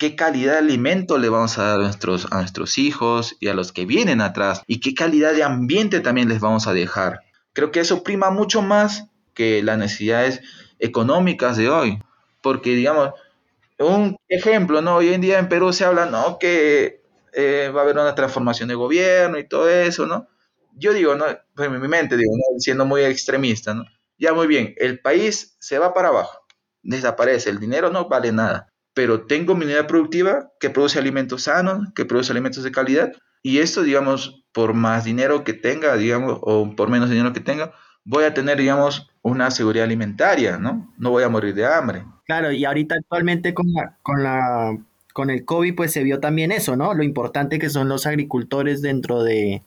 qué calidad de alimento le vamos a dar a nuestros, hijos y a los que vienen atrás, y qué calidad de ambiente también les vamos a dejar. Creo que eso prima mucho más que las necesidades económicas de hoy, porque digamos, un ejemplo, ¿no? Hoy en día en Perú se habla, ¿no? Que eh, va a haber una transformación de gobierno y todo eso, ¿no? Yo digo, ¿no? Pues en mi mente, digo, siendo muy extremista, ¿no? Ya muy bien, el país se va para abajo, desaparece, el dinero no vale nada, pero tengo mi unidad productiva que produce alimentos sanos, que produce alimentos de calidad, y esto, digamos, por más dinero que tenga, digamos, o por menos dinero que tenga, voy a tener, digamos, una seguridad alimentaria, ¿no? No voy a morir de hambre. Claro, y ahorita actualmente con la, con la, con el COVID, pues se vio también eso, ¿no? Lo importante que son los agricultores dentro de,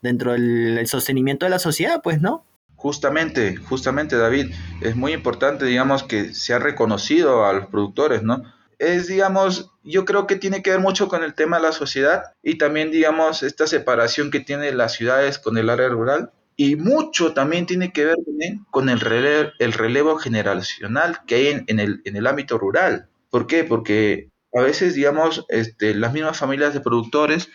dentro del sostenimiento de la sociedad, pues, ¿no? Justamente, justamente David, es muy importante, digamos, que se ha reconocido a los productores, ¿no? Es, digamos, yo creo que tiene que ver mucho con el tema de la sociedad y también, digamos, esta separación que tiene las ciudades con el área rural y mucho también tiene que ver con el relevo, el relevo generacional que hay en, el, en el ámbito rural. ¿Por qué? Porque a veces, digamos, este, las mismas familias de productores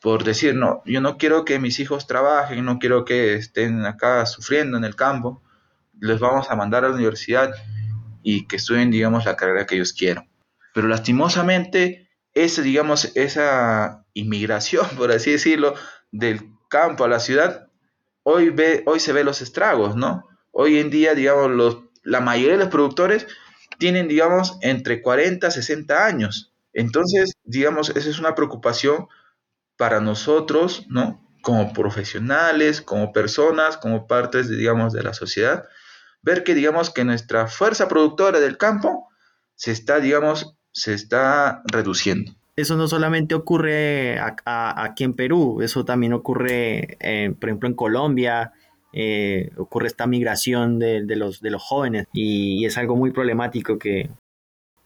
por decir, no, yo no quiero que mis hijos trabajen, no quiero que estén acá sufriendo en el campo, les vamos a mandar a la universidad y que estudien, digamos, la carrera que ellos quieran. Pero lastimosamente, digamos, esa inmigración, por así decirlo, del campo a la ciudad, hoy, ve, hoy se ve los estragos, ¿no? Hoy en día, digamos, los, la mayoría de los productores tienen, digamos, entre 40 y 60 años. Entonces, digamos, esa es una preocupación para nosotros, ¿no? Como profesionales, como personas, como partes, digamos, de la sociedad, ver que, digamos, que nuestra fuerza productora del campo se está, digamos, se está reduciendo. Eso no solamente ocurre aquí en Perú, eso también ocurre, eh, por ejemplo, en Colombia, eh, ocurre esta migración de, los, de los jóvenes y, es algo muy problemático que,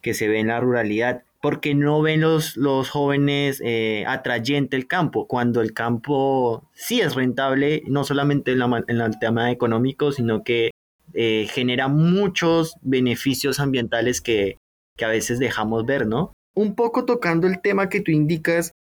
que se ve en la ruralidad porque no ven los, los jóvenes eh, atrayente el campo, cuando el campo sí es rentable, no solamente en, el tema económico, sino que eh, genera muchos beneficios ambientales que, a veces dejamos ver, ¿no? Un poco tocando el tema que tú indicas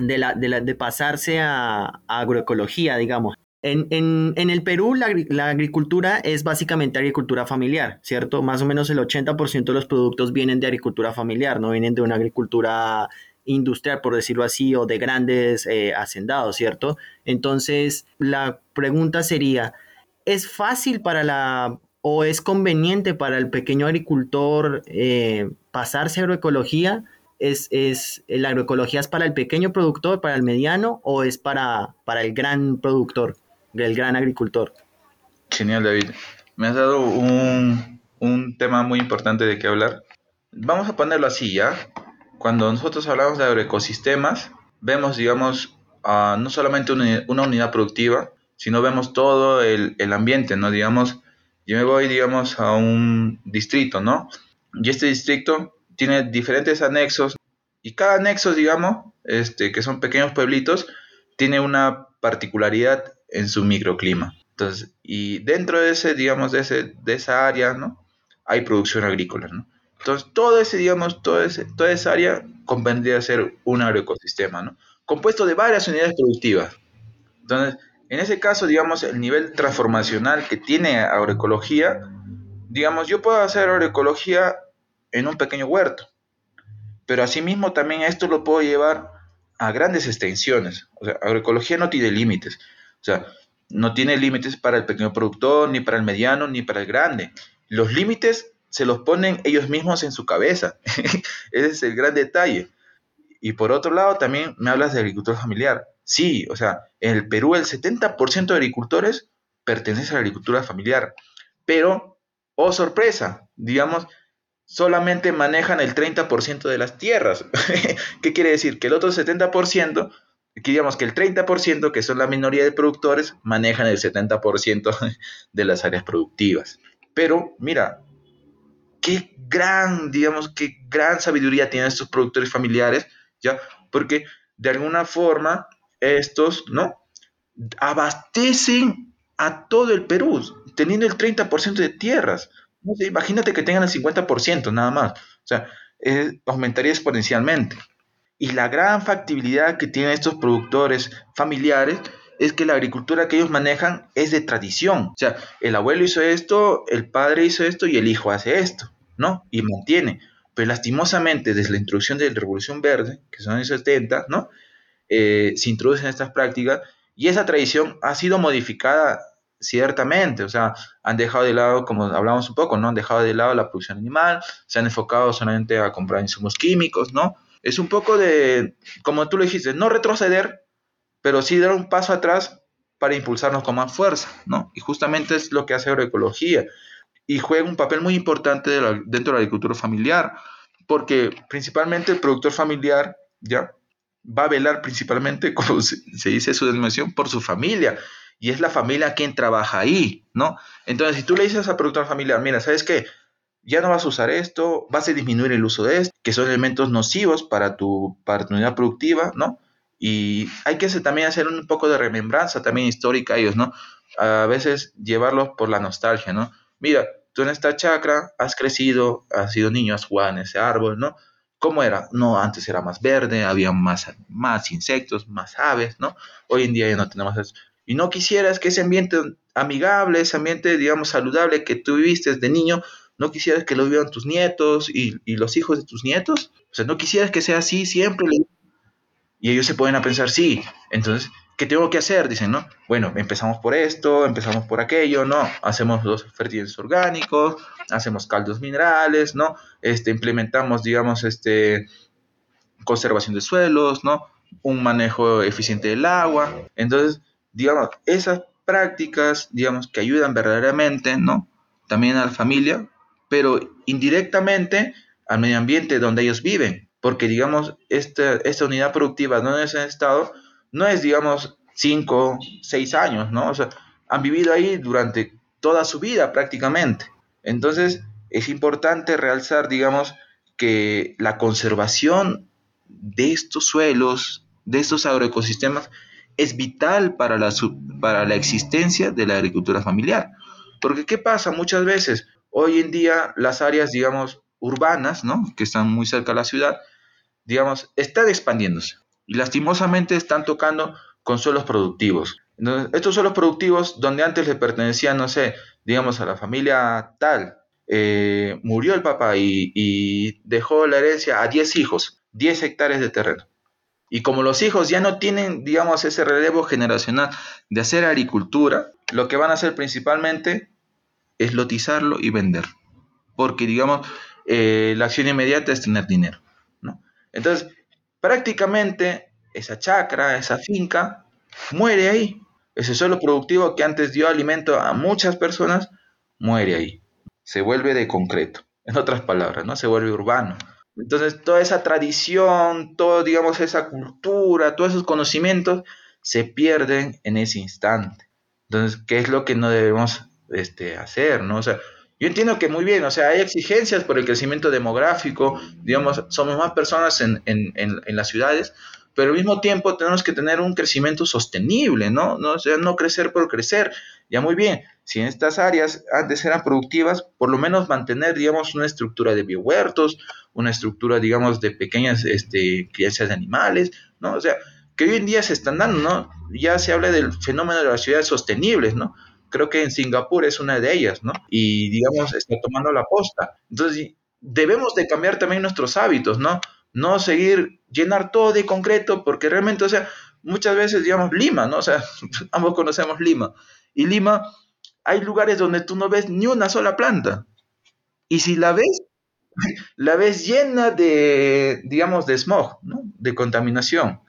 de, la, de, pasarse a agroecología, digamos. En, el Perú la, agricultura es básicamente agricultura familiar, ¿cierto? Más o menos el 80% de los productos vienen de agricultura familiar, no vienen de una agricultura industrial, por decirlo así, o de grandes eh, hacendados, ¿cierto? Entonces, la pregunta sería, ¿es fácil para la o es conveniente para el pequeño agricultor eh, pasarse a agroecología? ¿Es, es, ¿La agroecología es para el pequeño productor, para el mediano o es para, para el gran productor? del gran agricultor. Genial, David. Me has dado un, un tema muy importante de qué hablar. Vamos a ponerlo así, ¿ya? Cuando nosotros hablamos de agroecosistemas, vemos, digamos, no solamente una, una, unidad productiva, sino vemos todo el, el, ambiente, ¿no? Digamos, yo me voy, digamos, a un distrito, ¿no? Y este distrito tiene diferentes anexos y cada anexo, digamos, este, que son pequeños pueblitos, tiene una particularidad en su microclima. Entonces, y dentro de ese, digamos, de, ese, de esa área, ¿no? Hay producción agrícola, ¿no? Entonces, todo ese, digamos, todo ese, toda esa área convendría ser un agroecosistema, ¿no? Compuesto de varias unidades productivas. Entonces, en ese caso, digamos, el nivel transformacional que tiene agroecología, digamos, yo puedo hacer agroecología en un pequeño huerto, pero asimismo también esto lo puedo llevar a grandes extensiones. O sea, agroecología no tiene límites. O sea, no tiene límites para el pequeño productor, ni para el mediano, ni para el grande. Los límites se los ponen ellos mismos en su cabeza. Ese es el gran detalle. Y por otro lado, también me hablas de agricultor familiar. Sí, o sea, en el Perú el 70% de agricultores pertenece a la agricultura familiar. Pero, oh sorpresa, digamos, solamente manejan el 30% de las tierras. ¿Qué quiere decir? Que el otro 70%, que digamos que el 30%, que son la minoría de productores, manejan el 70% de las áreas productivas. Pero, mira, qué gran, digamos, qué gran sabiduría tienen estos productores familiares, ¿ya? Porque de alguna forma estos, ¿no? Abastecen a todo el Perú, teniendo el 30% de tierras. imagínate que tengan el 50% nada más. O sea, aumentaría exponencialmente. Y la gran factibilidad que tienen estos productores familiares es que la agricultura que ellos manejan es de tradición. O sea, el abuelo hizo esto, el padre hizo esto y el hijo hace esto, ¿no? Y mantiene. Pero lastimosamente, desde la introducción de la Revolución Verde, que son los 70, ¿no? Eh, se introducen estas prácticas y esa tradición ha sido modificada ciertamente, o sea, han dejado de lado, como hablamos un poco, ¿no? Han dejado de lado la producción animal, se han enfocado solamente a comprar insumos químicos, ¿no? Es un poco de, como tú lo dijiste, no retroceder, pero sí dar un paso atrás para impulsarnos con más fuerza, ¿no? Y justamente es lo que hace agroecología y juega un papel muy importante dentro de la agricultura familiar, porque principalmente el productor familiar, ¿ya? Va a velar principalmente, como se, dice su denominación, por su familia. Y es la familia quien trabaja ahí, ¿no? Entonces, si tú le dices a productor familiar, mira, ¿sabes qué? Ya no vas a usar esto, vas a disminuir el uso de esto, que son elementos nocivos para tu, para unidad productiva, ¿no? Y hay que también hacer un poco de remembranza también histórica a ellos, ¿no? A veces llevarlos por la nostalgia, ¿no? Mira, tú en esta chacra has crecido, has sido niño, has jugado en ese árbol, ¿no? ¿Cómo era? No, antes era más verde, había más, más insectos, más aves, ¿no? Hoy en día ya no tenemos eso. Y no quisieras que ese ambiente amigable, ese ambiente, digamos, saludable que tú viviste de niño, no quisieras que lo vivieran tus nietos y, y, los hijos de tus nietos. O sea, no quisieras que sea así siempre. Y ellos se pueden a pensar, sí. Entonces, ¿qué tengo que hacer? Dicen, ¿no? Bueno, empezamos por esto, empezamos por aquello, ¿no? Hacemos los fertilizantes orgánicos, hacemos caldos minerales, ¿no? Este, implementamos, digamos, este, conservación de suelos, ¿no? Un manejo eficiente del agua. Entonces, digamos, esas prácticas, digamos, que ayudan verdaderamente, ¿no? También a la familia, pero indirectamente al medio ambiente donde ellos viven. Porque, digamos, esta, esta unidad productiva donde es en estado, no es, digamos, cinco, seis años, ¿no? O sea, han vivido ahí durante toda su vida prácticamente. Entonces, es importante realzar, digamos, que la conservación de estos suelos, de estos agroecosistemas, es vital para la, para la existencia de la agricultura familiar. Porque, ¿qué pasa? Muchas veces, hoy en día, las áreas, digamos, urbanas, ¿no? Que están muy cerca de la ciudad, digamos, están expandiéndose. Y lastimosamente están tocando con suelos productivos. estos suelos productivos, donde antes le pertenecían, no sé, digamos, a la familia tal, eh, murió el papá y, dejó la herencia a 10 hijos, 10 hectáreas de terreno. Y como los hijos ya no tienen, digamos, ese relevo generacional de hacer agricultura, lo que van a hacer principalmente es lotizarlo y vender. Porque, digamos, eh, la acción inmediata es tener dinero. Entonces, prácticamente esa chacra, esa finca, muere ahí. Ese suelo productivo que antes dio alimento a muchas personas, muere ahí. Se vuelve de concreto. En otras palabras, ¿no? Se vuelve urbano. Entonces, toda esa tradición, todo, digamos, esa cultura, todos esos conocimientos se pierden en ese instante. Entonces, ¿qué es lo que no debemos este, hacer, no? O sea, yo entiendo que muy bien, o sea, hay exigencias por el crecimiento demográfico, digamos, somos más personas en, en las ciudades, pero al mismo tiempo tenemos que tener un crecimiento sostenible, ¿no? No, sea, no crecer por crecer. Ya muy bien, si en estas áreas antes eran productivas, por lo menos mantener, digamos, una estructura de biohuertos, una estructura, digamos, de pequeñas este, crianzas de animales, ¿no? O sea, que hoy en día se están dando, ¿no? Ya se habla del fenómeno de las ciudades sostenibles, ¿no? Creo que en Singapur es una de ellas, ¿no? Y, digamos, está tomando la posta. Entonces, debemos de cambiar también nuestros hábitos, ¿no? No seguir, llenar todo de concreto, porque realmente, o sea, muchas veces, digamos, Lima, ¿no? O sea, ambos conocemos Lima. Y Lima, hay lugares donde tú no ves ni una sola planta. Y si la ves, la ves llena de, digamos, de smog, ¿no? De contaminación.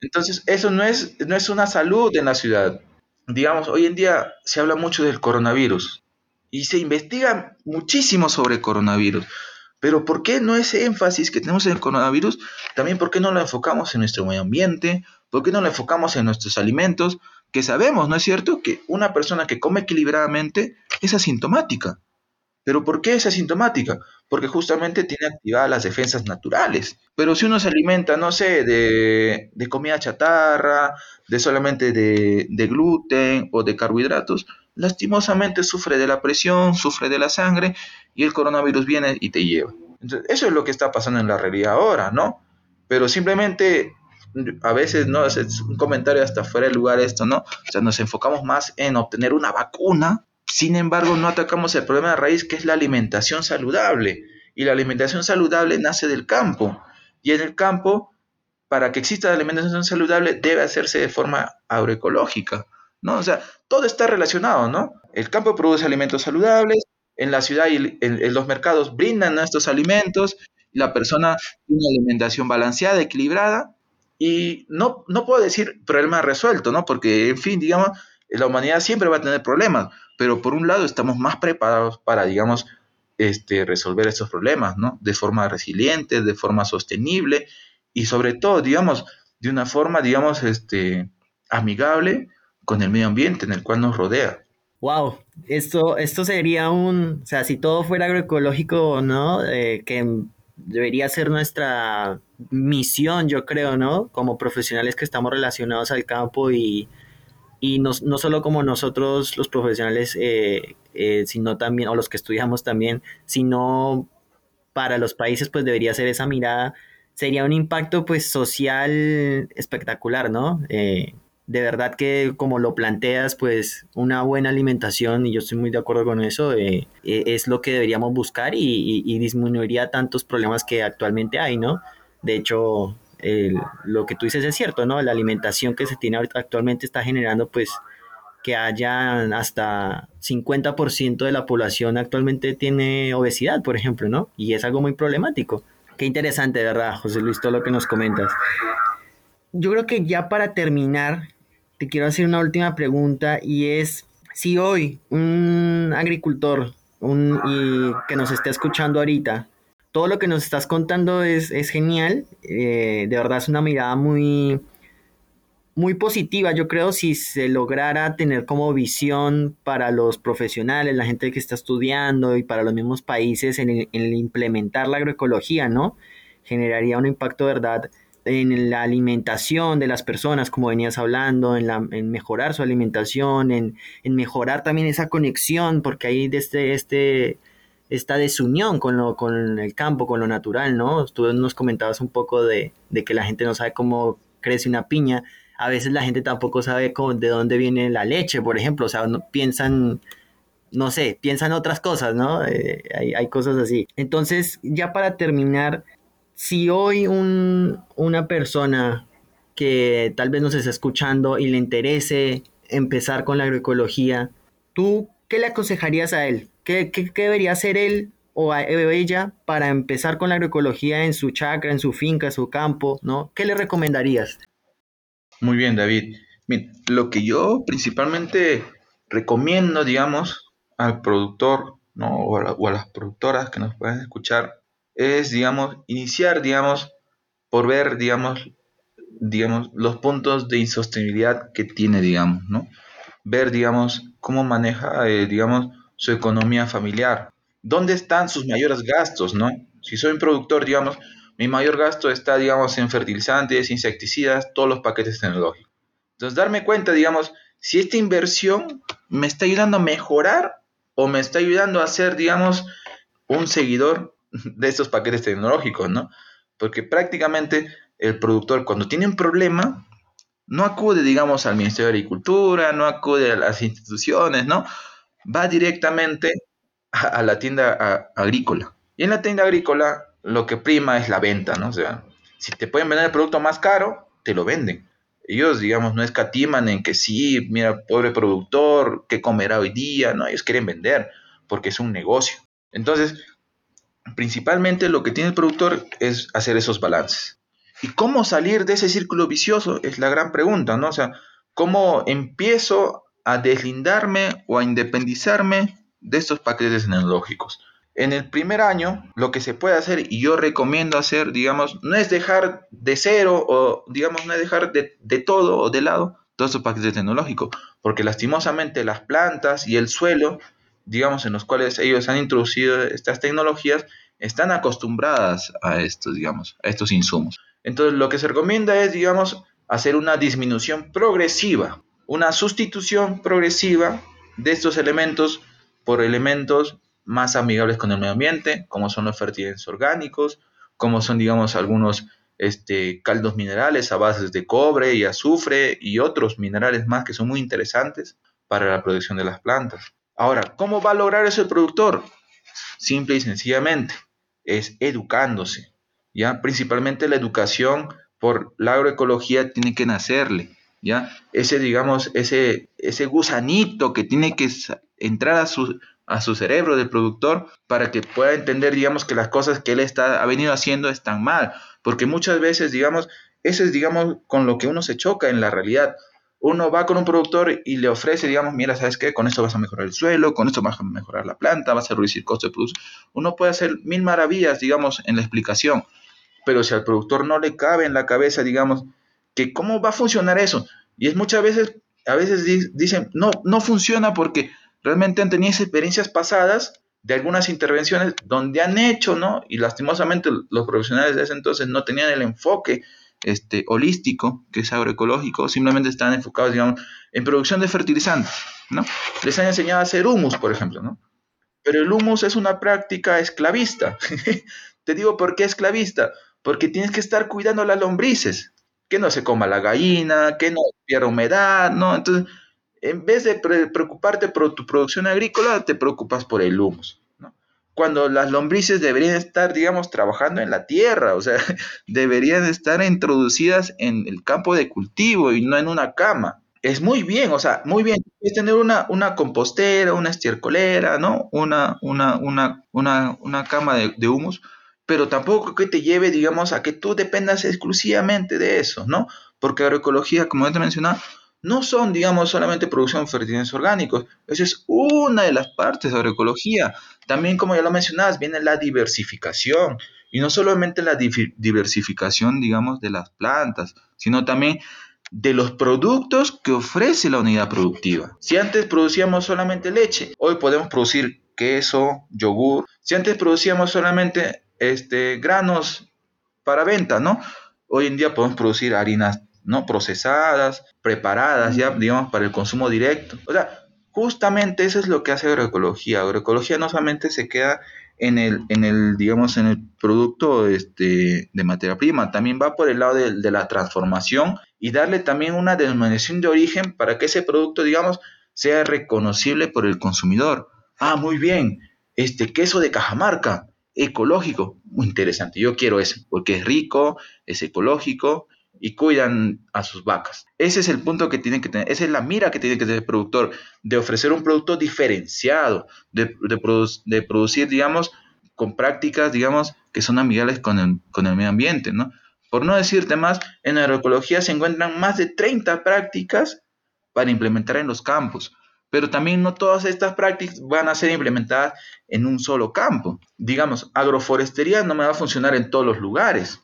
Entonces, eso no es, no es una salud en la ciudad. digamos, hoy en día se habla mucho del coronavirus y se investiga muchísimo sobre coronavirus. Pero ¿por qué no ese énfasis que tenemos en el coronavirus? También ¿por qué no lo enfocamos en nuestro medio ambiente? ¿Por qué no lo enfocamos en nuestros alimentos? Que sabemos, ¿no es cierto?, que una persona que come equilibradamente es asintomática. ¿Pero por qué es asintomática? Porque justamente tiene activadas las defensas naturales. Pero si uno se alimenta, no sé, de, comida chatarra, de solamente de, de, gluten o de carbohidratos, lastimosamente sufre de la presión, sufre de la sangre y el coronavirus viene y te lleva. Entonces, eso es lo que está pasando en la realidad ahora, ¿no? Pero simplemente a veces, ¿no? Es un comentario hasta fuera de lugar esto, ¿no? O sea, nos enfocamos más en obtener una vacuna sin embargo, no atacamos el problema de raíz que es la alimentación saludable. Y la alimentación saludable nace del campo. Y en el campo, para que exista la alimentación saludable, debe hacerse de forma agroecológica. ¿No? O sea, todo está relacionado, ¿no? El campo produce alimentos saludables, en la ciudad y en, los mercados brindan estos alimentos, la persona tiene una alimentación balanceada, equilibrada, y no, no puedo decir problema resuelto, ¿no? Porque, en fin, digamos, la humanidad siempre va a tener problemas, pero por un lado estamos más preparados para, digamos, este, resolver estos problemas, ¿no? De forma resiliente, de forma sostenible y sobre todo, digamos, de una forma, digamos, este, amigable con el medio ambiente en el cual nos rodea. Wow, esto, esto sería un, o sea, si todo fuera agroecológico, ¿no? Eh, que debería ser nuestra misión, yo creo, ¿no? Como profesionales que estamos relacionados al campo y, y no, no solo como nosotros los profesionales, eh, eh, sino también, o los que estudiamos también, sino para los países, pues debería ser esa mirada, sería un impacto pues social espectacular, ¿no? Eh, de verdad que como lo planteas, pues una buena alimentación, y yo estoy muy de acuerdo con eso, es lo que deberíamos buscar y, y disminuiría tantos problemas que actualmente hay, ¿no? De hecho, lo que tú dices es cierto, ¿no? La alimentación que se tiene actualmente está generando pues que haya hasta 50% de la población actualmente tiene obesidad, por ejemplo, ¿no? Y es algo muy problemático. Qué interesante, ¿verdad, José Luis, todo lo que nos comentas. Yo creo que ya para terminar, te quiero hacer una última pregunta y es si hoy un agricultor un, y que nos esté escuchando ahorita todo lo que nos estás contando es, genial. Eh, de verdad es una mirada muy, muy positiva. Yo creo si se lograra tener como visión para los profesionales, la gente que está estudiando y para los mismos países en, implementar la agroecología, ¿no? Generaría un impacto, ¿verdad? En la alimentación de las personas, como venías hablando, en, la, en mejorar su alimentación, en, mejorar también esa conexión, porque ahí desde este, esta desunión con, lo, con el campo, con lo natural, ¿no? Tú nos comentabas un poco de, que la gente no sabe cómo crece una piña. A veces la gente tampoco sabe de dónde viene la leche, por ejemplo. O sea, no, piensan, no sé, piensan otras cosas, ¿no? Eh, hay, hay, cosas así. Entonces, ya para terminar, si hoy un, una persona que tal vez nos esté escuchando y le interese empezar con la agroecología, ¿tú qué le aconsejarías a él? ¿Qué, debería hacer él o ella para empezar con la agroecología en su chacra, en su finca, en su campo? ¿no? ¿Qué le recomendarías? Muy bien, David. lo que yo principalmente recomiendo, digamos, al productor ¿no? o, a, las productoras que nos pueden escuchar es, digamos, iniciar, digamos, por ver, digamos, digamos, los puntos de insostenibilidad que tiene, digamos, ¿no? Ver, digamos, cómo maneja, eh, digamos, su economía familiar. ¿Dónde están sus mayores gastos, no? Si soy un productor, digamos, mi mayor gasto está, digamos, en fertilizantes, insecticidas, todos los paquetes tecnológicos. Entonces, darme cuenta, digamos, si esta inversión me está ayudando a mejorar o me está ayudando a ser, digamos, un seguidor de estos paquetes tecnológicos, ¿no? Porque prácticamente el productor cuando tiene un problema, no acude, digamos, al Ministerio de Agricultura, no acude a las instituciones, ¿no? va directamente a, la tienda agrícola. Y en la tienda agrícola lo que prima es la venta, ¿no? O sea, si te pueden vender el producto más caro, te lo venden. Ellos, digamos, no escatiman en que sí, mira, pobre productor, ¿qué comerá hoy día? No, ellos quieren vender porque es un negocio. Entonces, principalmente lo que tiene el productor es hacer esos balances. ¿Y cómo salir de ese círculo vicioso? Es la gran pregunta, ¿no? O sea, ¿cómo empiezo a deslindarme o a independizarme de estos paquetes tecnológicos. En el primer año, lo que se puede hacer y yo recomiendo hacer, digamos, no es dejar de cero o, digamos, no es dejar de, todo o de lado todos estos paquetes tecnológicos, porque lastimosamente las plantas y el suelo, digamos, en los cuales ellos han introducido estas tecnologías, están acostumbradas a estos, digamos, a estos insumos. Entonces, lo que se recomienda es, digamos, hacer una disminución progresiva, una sustitución progresiva de estos elementos por elementos más amigables con el medio ambiente, como son los fertilizantes orgánicos, como son, digamos, algunos este, caldos minerales a bases de cobre y azufre y otros minerales más que son muy interesantes para la producción de las plantas. Ahora, ¿cómo va a lograr eso el productor? Simple y sencillamente, es educándose. ¿ya? Principalmente la educación por la agroecología tiene que nacerle. ¿ya? Ese, digamos, ese, ese gusanito que tiene que entrar a su, a su cerebro del productor para que pueda entender, digamos, que las cosas que él está, ha venido haciendo están mal. Porque muchas veces, digamos, eso es, digamos, con lo que uno se choca en la realidad. Uno va con un productor y le ofrece, digamos, mira, ¿sabes qué? Con esto vas a mejorar el suelo, con esto vas a mejorar la planta, vas a reducir costo de producción. Uno puede hacer mil maravillas, digamos, en la explicación, pero si al productor no le cabe en la cabeza, digamos, que cómo va a funcionar eso. Y es muchas veces, a veces dicen, no, no funciona porque realmente han tenido experiencias pasadas de algunas intervenciones donde han hecho, ¿no? Y lastimosamente los profesionales de ese entonces no tenían el enfoque este, holístico, que es agroecológico, simplemente estaban enfocados, digamos, en producción de fertilizantes, ¿no? Les han enseñado a hacer humus, por ejemplo, ¿no? Pero el humus es una práctica esclavista. Te digo por qué esclavista, porque tienes que estar cuidando las lombrices, que no se coma la gallina, que no pierda humedad, ¿no? Entonces, en vez de preocuparte por tu producción agrícola, te preocupas por el humus. Cuando las lombrices deberían estar, digamos, trabajando en la tierra, o sea, deberían estar introducidas en el campo de cultivo y no en una cama. Es muy bien, o sea, muy bien. Es tener una, una compostera, una estiércolera, ¿no? Una, una, una, una, una cama de, de humus, pero tampoco que te lleve, digamos, a que tú dependas exclusivamente de eso, ¿no? Porque agroecología, como ya te mencionaba, no son, digamos, solamente producción de fertilizantes orgánicos. Esa es una de las partes de agroecología. También, como ya lo mencionabas, viene la diversificación. Y no solamente la diversificación, digamos, de las plantas, sino también de los productos que ofrece la unidad productiva. Si antes producíamos solamente leche, hoy podemos producir queso, yogur. Si antes producíamos solamente este, granos para venta, ¿no? Hoy en día podemos producir harinas ¿no? Procesadas, preparadas ya, digamos, para el consumo directo. O sea, justamente eso es lo que hace agroecología. Agroecología no solamente se queda en el, en el digamos, en el producto este, de materia prima, también va por el lado de, de la transformación y darle también una denominación de origen para que ese producto, digamos, sea reconocible por el consumidor. Ah, muy bien, este queso de Cajamarca, ecológico, muy interesante, yo quiero ese, porque es rico, es ecológico, y cuidan a sus vacas. Ese es el punto que tiene que tener, esa es la mira que tiene que tener el productor, de ofrecer un producto diferenciado, de, de, producir, digamos, con prácticas, digamos, que son amigables con el, con el medio ambiente, ¿no? Por no decirte más, en agroecología se encuentran más de 30 prácticas para implementar en los campos, pero también no todas estas prácticas van a ser implementadas en un solo campo. Digamos, agroforestería no me va a funcionar en todos los lugares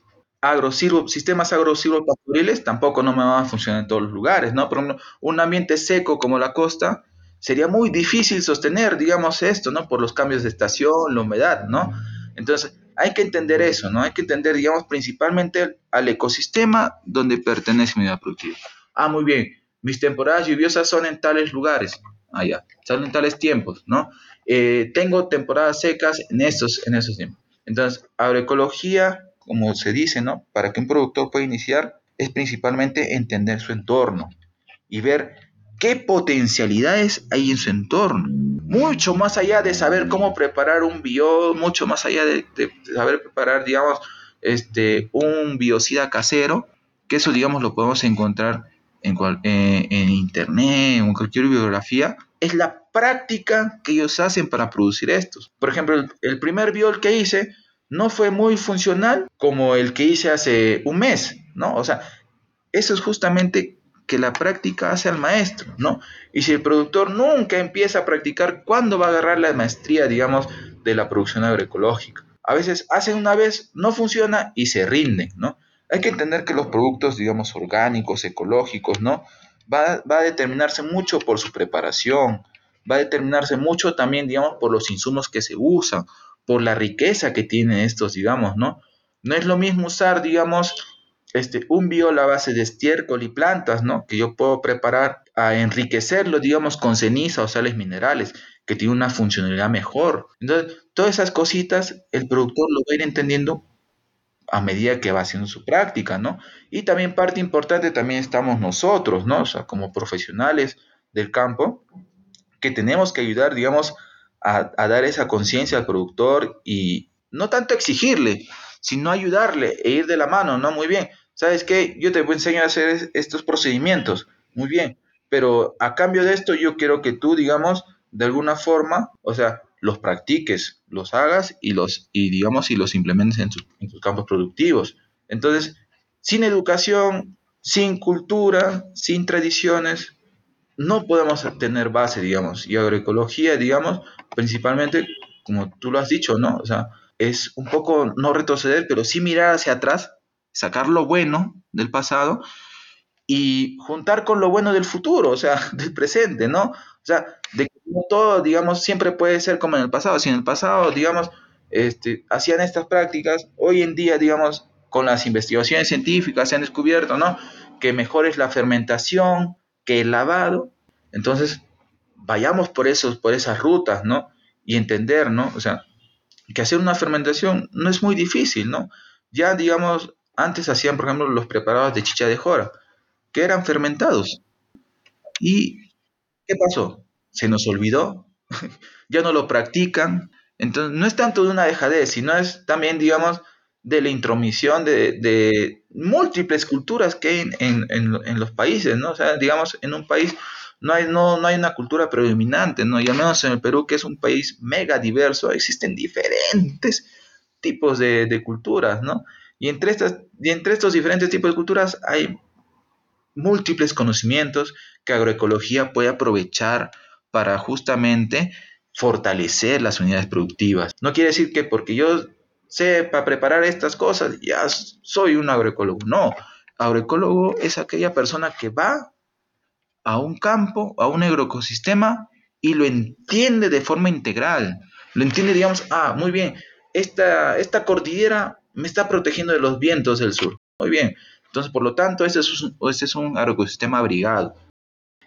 sistemas agro-silvopastoriles tampoco no me van a funcionar en todos los lugares, ¿no? Ejemplo, un ambiente seco como la costa sería muy difícil sostener, digamos, esto, ¿no? Por los cambios de estación, la humedad, ¿no? Entonces, hay que entender eso, ¿no? Hay que entender, digamos, principalmente al ecosistema donde pertenece mi vida productiva. Ah, muy bien, mis temporadas lluviosas son en tales lugares, ah, ya, son en tales tiempos, ¿no? Eh, tengo temporadas secas en estos, en esos tiempos. Entonces, agroecología como se dice, ¿no? Para que un productor pueda iniciar es principalmente entender su entorno y ver qué potencialidades hay en su entorno. Mucho más allá de saber cómo preparar un bio, mucho más allá de, saber preparar, digamos, este, un biocida casero, que eso, digamos, lo podemos encontrar en, eh, internet o en cualquier bibliografía, es la práctica que ellos hacen para producir estos. Por ejemplo, el, el primer biol que hice no fue muy funcional como el que hice hace un mes, ¿no? O sea, eso es justamente que la práctica hace al maestro, ¿no? Y si el productor nunca empieza a practicar, ¿cuándo va a agarrar la maestría, digamos, de la producción agroecológica? A veces hacen una vez, no funciona y se rinden, ¿no? Hay que entender que los productos, digamos, orgánicos, ecológicos, ¿no? Va, va a determinarse mucho por su preparación, va a determinarse mucho también, digamos, por los insumos que se usan, por la riqueza que tienen estos, digamos, ¿no? No es lo mismo usar, digamos, este, un biol a base de estiércol y plantas, ¿no? Que yo puedo preparar a enriquecerlo, digamos, con ceniza o sales minerales, que tiene una funcionalidad mejor. Entonces, todas esas cositas el productor lo va a ir entendiendo a medida que va haciendo su práctica, ¿no? Y también parte importante también estamos nosotros, ¿no? O sea, como profesionales del campo, que tenemos que ayudar, digamos, a, dar esa conciencia al productor y no tanto exigirle, sino ayudarle e ir de la mano, ¿no? Muy bien, ¿sabes qué? Yo te voy a hacer estos procedimientos, muy bien, pero a cambio de esto yo quiero que tú, digamos, de alguna forma, o sea, los practiques, los hagas y los, y digamos, y los implementes en, en tus campos productivos. Entonces, sin educación, sin cultura, sin tradiciones, no podemos tener base, digamos, y agroecología, digamos, principalmente, como tú lo has dicho, ¿no? O sea, es un poco no retroceder, pero sí mirar hacia atrás, sacar lo bueno del pasado y juntar con lo bueno del futuro, o sea, del presente, ¿no? O sea, de que no todo, digamos, siempre puede ser como en el pasado. Si en el pasado, digamos, este, hacían estas prácticas, hoy en día, digamos, con las investigaciones científicas se han descubierto, ¿no? Que mejor es la fermentación que el lavado. Entonces, vayamos por, esos, por esas rutas, ¿no? Y entender, ¿no? O sea, que hacer una fermentación no es muy difícil, ¿no? Ya, digamos, antes hacían, por ejemplo, los preparados de chicha de jora, que eran fermentados. ¿Y qué pasó? Se nos olvidó, ya no lo practican. Entonces, no es tanto de una dejadez, sino es también, digamos, de la intromisión de, múltiples culturas que hay en, en, los países, ¿no? O sea, digamos, en un país no hay, no, no hay una cultura predominante, ¿no? Y al menos en el Perú, que es un país mega diverso, existen diferentes tipos de, de culturas, ¿no? Y entre, estas, y entre estos diferentes tipos de culturas hay múltiples conocimientos que agroecología puede aprovechar para justamente fortalecer las unidades productivas. No quiere decir que porque yo sepa preparar estas cosas ya soy un agroecólogo. No, agroecólogo es aquella persona que va a un campo, a un agroecosistema y lo entiende de forma integral. Lo entiende, digamos, ah, muy bien, esta, esta cordillera me está protegiendo de los vientos del sur. Muy bien. Entonces, por lo tanto, este es un, este es un agroecosistema abrigado.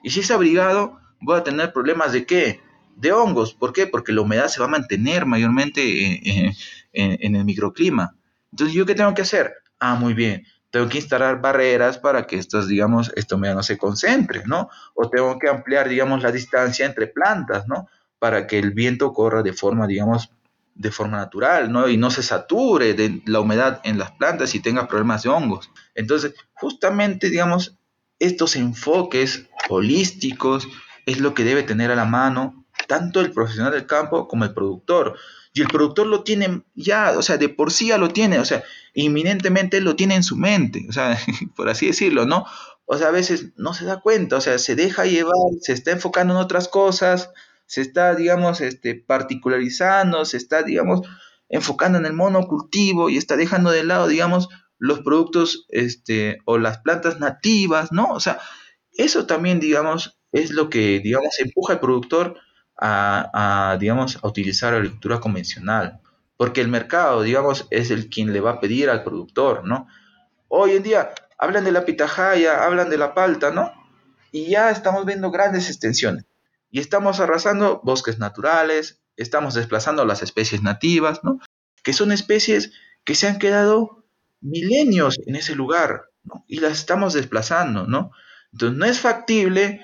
Y si es abrigado, voy a tener problemas de qué? De hongos. ¿Por qué? Porque la humedad se va a mantener mayormente en el microclima. Entonces, ¿yo qué tengo que hacer? Ah, muy bien tengo que instalar barreras para que estas, digamos, humedad no se concentre, ¿no? O tengo que ampliar, digamos, la distancia entre plantas, ¿no? Para que el viento corra de forma, digamos, de forma natural, ¿no? Y no se sature de la humedad en las plantas y tenga problemas de hongos. Entonces, justamente, digamos, estos enfoques holísticos es lo que debe tener a la mano tanto el profesional del campo como el productor. Y el productor lo tiene ya, o sea, de por sí ya lo tiene, o sea, inminentemente lo tiene en su mente, o sea, por así decirlo, ¿no? O sea, a veces no se da cuenta, o sea, se deja llevar, se está enfocando en otras cosas, se está, digamos, este, particularizando, se está, digamos, enfocando en el monocultivo y está dejando de lado, digamos, los productos este, o las plantas nativas, ¿no? O sea, eso también, digamos, es lo que, digamos, empuja al productor a, digamos, a utilizar la agricultura convencional, porque el mercado, digamos, es el quien le va a pedir al productor, ¿no? Hoy en día hablan de la pitahaya, hablan de la palta, ¿no? Y ya estamos viendo grandes extensiones. Y estamos arrasando bosques naturales, estamos desplazando las especies nativas, ¿no? Que son especies que se han quedado milenios en ese lugar, ¿no? Y las estamos desplazando, ¿no? Entonces no es factible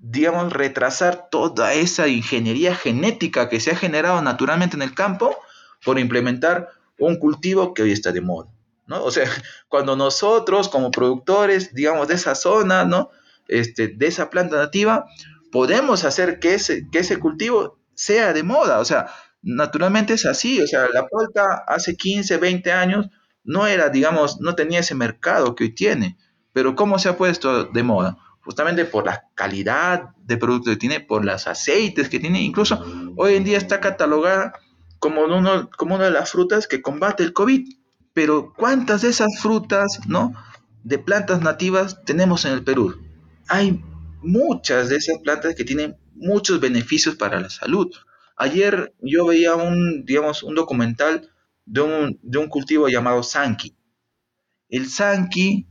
digamos, retrasar toda esa ingeniería genética que se ha generado naturalmente en el campo por implementar un cultivo que hoy está de moda, ¿no? O sea, cuando nosotros como productores, digamos, de esa zona, ¿no? Este, de esa planta nativa, podemos hacer que ese, que ese cultivo sea de moda, o sea, naturalmente es así, o sea, la palta hace 15, 20 años no era, digamos, no tenía ese mercado que hoy tiene. Pero ¿cómo se ha puesto de moda? Justamente por la calidad de producto que tiene, por los aceites que tiene. Incluso hoy en día está catalogada como, uno, como una de las frutas que combate el COVID. Pero ¿cuántas de esas frutas, no? De plantas nativas tenemos en el Perú. Hay muchas de esas plantas que tienen muchos beneficios para la salud. Ayer yo veía un, digamos, un documental de un, de un cultivo llamado Sanki. El Sanki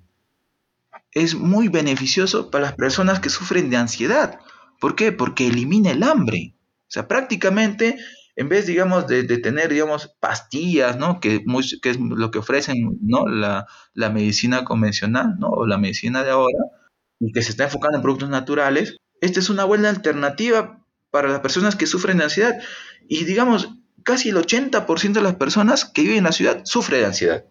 es muy beneficioso para las personas que sufren de ansiedad. ¿Por qué? Porque elimina el hambre. O sea, prácticamente, en vez, digamos, de, tener, digamos, pastillas, ¿no? Que, es lo que ofrecen, ¿no? La, la, medicina convencional, ¿no? O la medicina de ahora, y que se está enfocando en productos naturales, esta es una buena alternativa para las personas que sufren de ansiedad. Y, digamos, casi el 80% de las personas que viven en la ciudad sufre de ansiedad,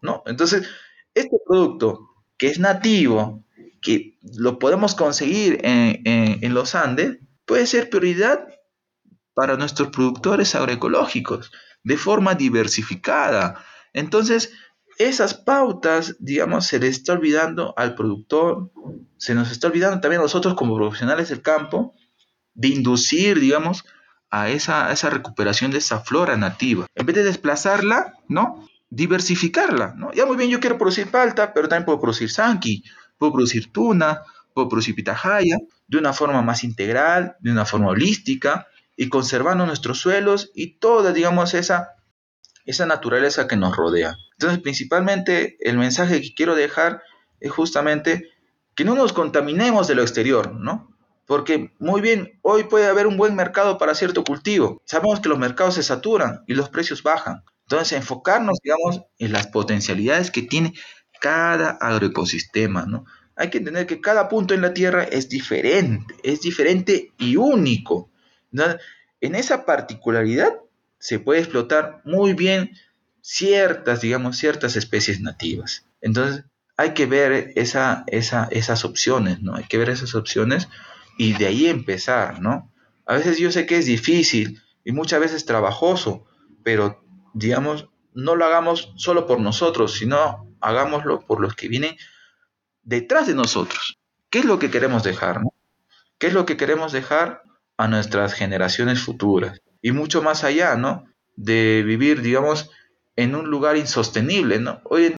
¿no? Entonces, este producto que es nativo, que lo podemos conseguir en, los Andes, puede ser prioridad para nuestros productores agroecológicos de forma diversificada. Entonces, esas pautas, digamos, se le está olvidando al productor, se nos está olvidando también a nosotros como profesionales del campo, de inducir, digamos, a esa, a esa recuperación de esa flora nativa. En vez de desplazarla, ¿no? Diversificarla, ¿no? Ya muy bien, yo quiero producir palta, pero también puedo producir sanki, puedo producir tuna, puedo producir pitahaya, de una forma más integral, de una forma holística, y conservando nuestros suelos y toda, digamos, esa, esa naturaleza que nos rodea. Entonces, principalmente, el mensaje que quiero dejar es justamente que no nos contaminemos de lo exterior, ¿no? Porque muy bien, hoy puede haber un buen mercado para cierto cultivo. Sabemos que los mercados se saturan y los precios bajan. Entonces, enfocarnos, digamos, en las potencialidades que tiene cada agroecosistema, ¿no? Hay que entender que cada punto en la Tierra es diferente, es diferente y único. En esa particularidad se puede explotar muy bien ciertas, digamos, ciertas especies nativas. Entonces, hay que ver esa, esas opciones, ¿no? Hay que ver esas opciones y de ahí empezar, ¿no? A veces yo sé que es difícil y muchas veces trabajoso, pero digamos, no lo hagamos solo por nosotros, sino hagámoslo por los que vienen detrás de nosotros. ¿Qué es lo que queremos dejar? ¿Qué es lo que queremos dejar a nuestras generaciones futuras? Y mucho más allá, ¿no? De vivir, digamos, en un lugar insostenible, ¿no? Hoy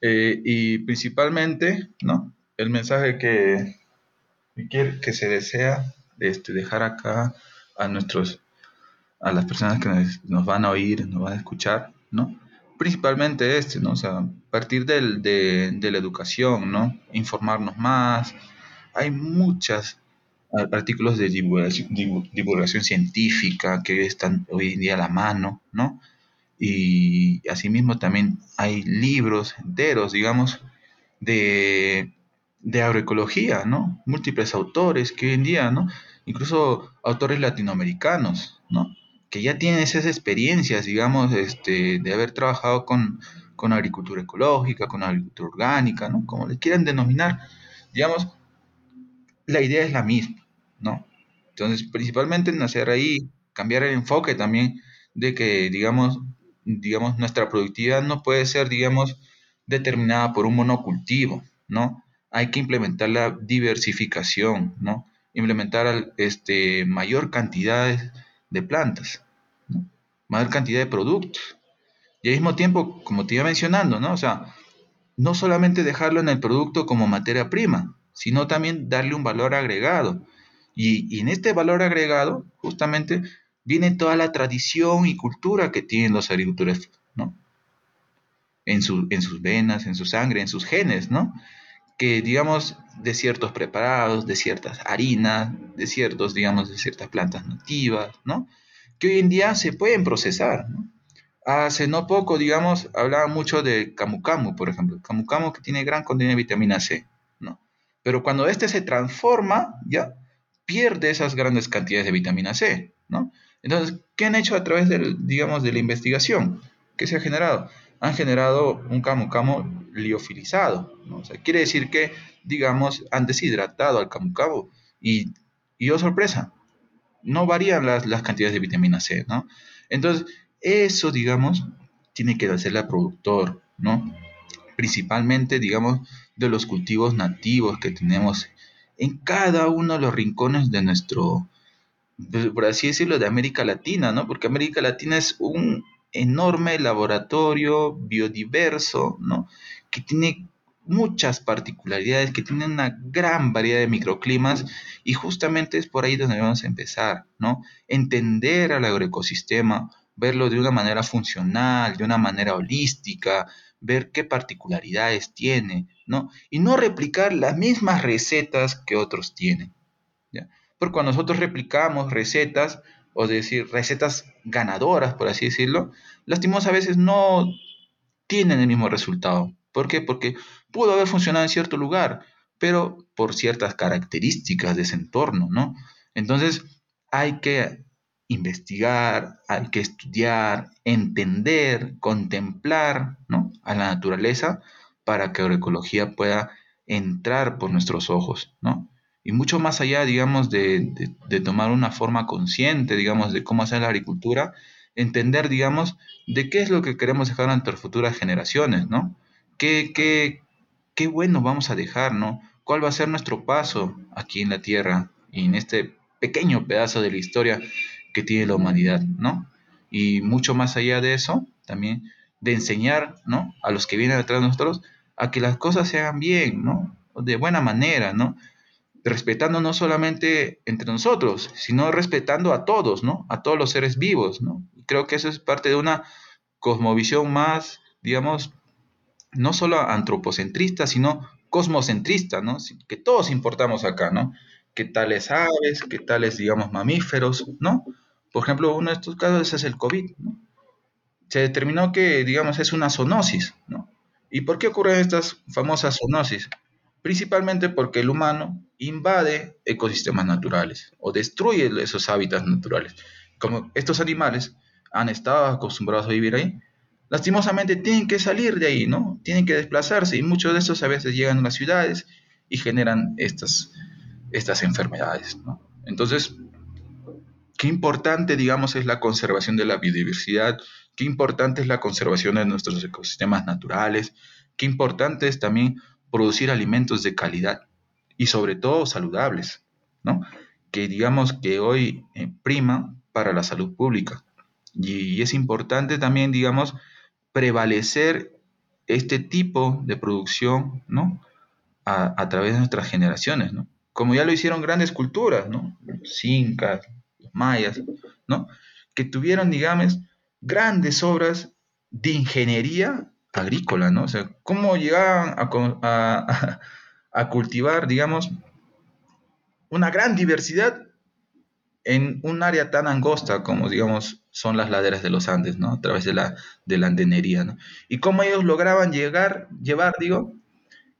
Eh, y principalmente, ¿no? El mensaje que, que, se desea este, dejar acá a nuestros a las personas que nos, van a oír, nos van a escuchar, ¿no? Principalmente este, ¿no? O sea, partir del, de, de, la educación, ¿no? Informarnos más. Hay muchos artículos de divulgación, divulgación, científica que están hoy en día a la mano, ¿no? Y asimismo también hay libros enteros, digamos, de, de agroecología, ¿no? Múltiples autores que hoy en día, ¿no? Incluso autores latinoamericanos, ¿no? Que ya tienen esas experiencias, digamos, este, de haber trabajado con, con agricultura ecológica, con agricultura orgánica, ¿no? Como le quieran denominar, digamos, la idea es la misma, ¿no? Entonces, principalmente nacer ahí, cambiar el enfoque también de que, digamos, digamos, nuestra productividad no puede ser, digamos, determinada por un monocultivo, ¿no? Hay que implementar la diversificación, ¿no? Implementar este, mayor cantidad de plantas, ¿no? Mayor cantidad de productos. Y al mismo tiempo, como te iba mencionando, ¿no? O sea, no solamente dejarlo en el producto como materia prima, sino también darle un valor agregado. Y, y en este valor agregado, justamente, viene toda la tradición y cultura que tienen los agricultores, ¿no? En, en sus venas, en su sangre, en sus genes, ¿no? Que, digamos, de ciertos preparados, de ciertas harinas, de ciertos, digamos, de ciertas plantas nativas, ¿no? Que hoy en día se pueden procesar. Hace no poco, digamos, hablaba mucho de camu camu, por ejemplo. Camu camu que tiene gran contenido de vitamina C, ¿no? Pero cuando este se transforma, ya pierde esas grandes cantidades de vitamina C, ¿no? Entonces, ¿qué han hecho a través del, digamos, de la investigación? ¿Qué se ha generado? Han generado un camu camu liofilizado, ¿no? O sea, quiere decir que, digamos, han deshidratado al camu camu y, y oh sorpresa, no varían las, las cantidades de vitamina C, ¿no? Entonces, eso, digamos, tiene que hacerle al productor, ¿no? Principalmente, digamos, de los cultivos nativos que tenemos en cada uno de los rincones de nuestro, por así decirlo, de América Latina, ¿no? Porque América Latina es un enorme laboratorio biodiverso, ¿no? Que tiene muchas particularidades, que tiene una gran variedad de microclimas y justamente es por ahí donde vamos a empezar, ¿no? Entender al agroecosistema, verlo de una manera funcional, de una manera holística, ver qué particularidades tiene, ¿no? Y no replicar las mismas recetas que otros tienen. Porque cuando nosotros replicamos recetas, o decir, recetas ganadoras, por así decirlo, lastimosamente a veces no tienen el mismo resultado. ¿Por qué? Porque pudo haber funcionado en cierto lugar, pero por ciertas características de ese entorno, ¿no? Entonces, hay que investigar, hay que estudiar, entender, contemplar ¿no? a la naturaleza para que la agroecología pueda entrar por nuestros ojos, ¿no? Y mucho más allá, digamos, de, de, tomar una forma consciente, digamos, de cómo hacer la agricultura, entender, digamos, de qué es lo que queremos dejar ante futuras generaciones, ¿no? ¿Qué, qué, qué bueno vamos a dejar, ¿no? ¿Cuál va a ser nuestro paso aquí en la Tierra y en este pequeño pedazo de la historia que tiene la humanidad, ¿no? Y mucho más allá de eso, también de enseñar, ¿no? A los que vienen detrás de nosotros a que las cosas se hagan bien, ¿no? De buena manera, ¿no? Respetando no solamente entre nosotros, sino respetando a todos, ¿no? A todos los seres vivos, ¿no? Creo que eso es parte de una cosmovisión más, digamos, no solo antropocentrista, sino cosmocentrista, ¿no? Que todos importamos acá, ¿no? Que tales aves, que tales, digamos, mamíferos, ¿no? Por ejemplo, uno de estos casos es el COVID. ¿no? Se determinó que, digamos, es una zoonosis. ¿no? ¿Y por qué ocurren estas famosas zoonosis? Principalmente porque el humano invade ecosistemas naturales o destruye esos hábitats naturales. Como estos animales han estado acostumbrados a vivir ahí, lastimosamente tienen que salir de ahí, ¿no? Tienen que desplazarse y muchos de estos a veces llegan a las ciudades y generan estas, estas enfermedades. Entonces, qué importante, digamos, es la conservación de la biodiversidad, qué importante es la conservación de nuestros ecosistemas naturales, qué importante es también producir alimentos de calidad y sobre todo saludables, ¿no? Que digamos que hoy eh, prima para la salud pública. Y, es importante también, digamos, prevalecer este tipo de producción, ¿no? A, través de nuestras generaciones, ¿no? Como ya lo hicieron grandes culturas, ¿no? Los incas, mayas, ¿no? Que tuvieron, digamos, grandes obras de ingeniería agrícola, ¿no? O sea, cómo llegaban a, cultivar, digamos, una gran diversidad en un área tan angosta como, digamos, son las laderas de los Andes, ¿no? A través de la, de la andenería, ¿no? Y cómo ellos lograban llegar, llevar, digo,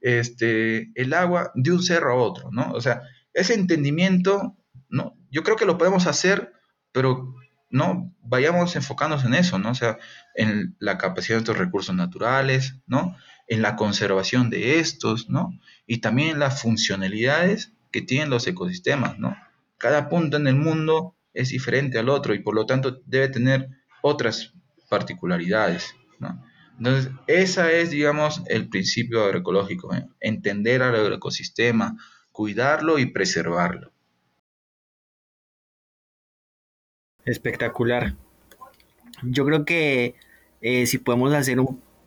este, el agua de un cerro a otro, ¿no? O sea, ese entendimiento ¿no? Yo creo que lo podemos hacer, pero no vayamos enfocándonos en eso, ¿no? O sea, en la capacidad de estos recursos naturales, ¿no? En la conservación de estos, ¿no? Y también las funcionalidades que tienen los ecosistemas, ¿no? Cada punto en el mundo es diferente al otro y por lo tanto debe tener otras particularidades, ¿no? Entonces, esa es, digamos, el principio agroecológico, ¿eh? entender al ecosistema, cuidarlo y preservarlo. Espectacular. Yo creo que eh, si podemos hacer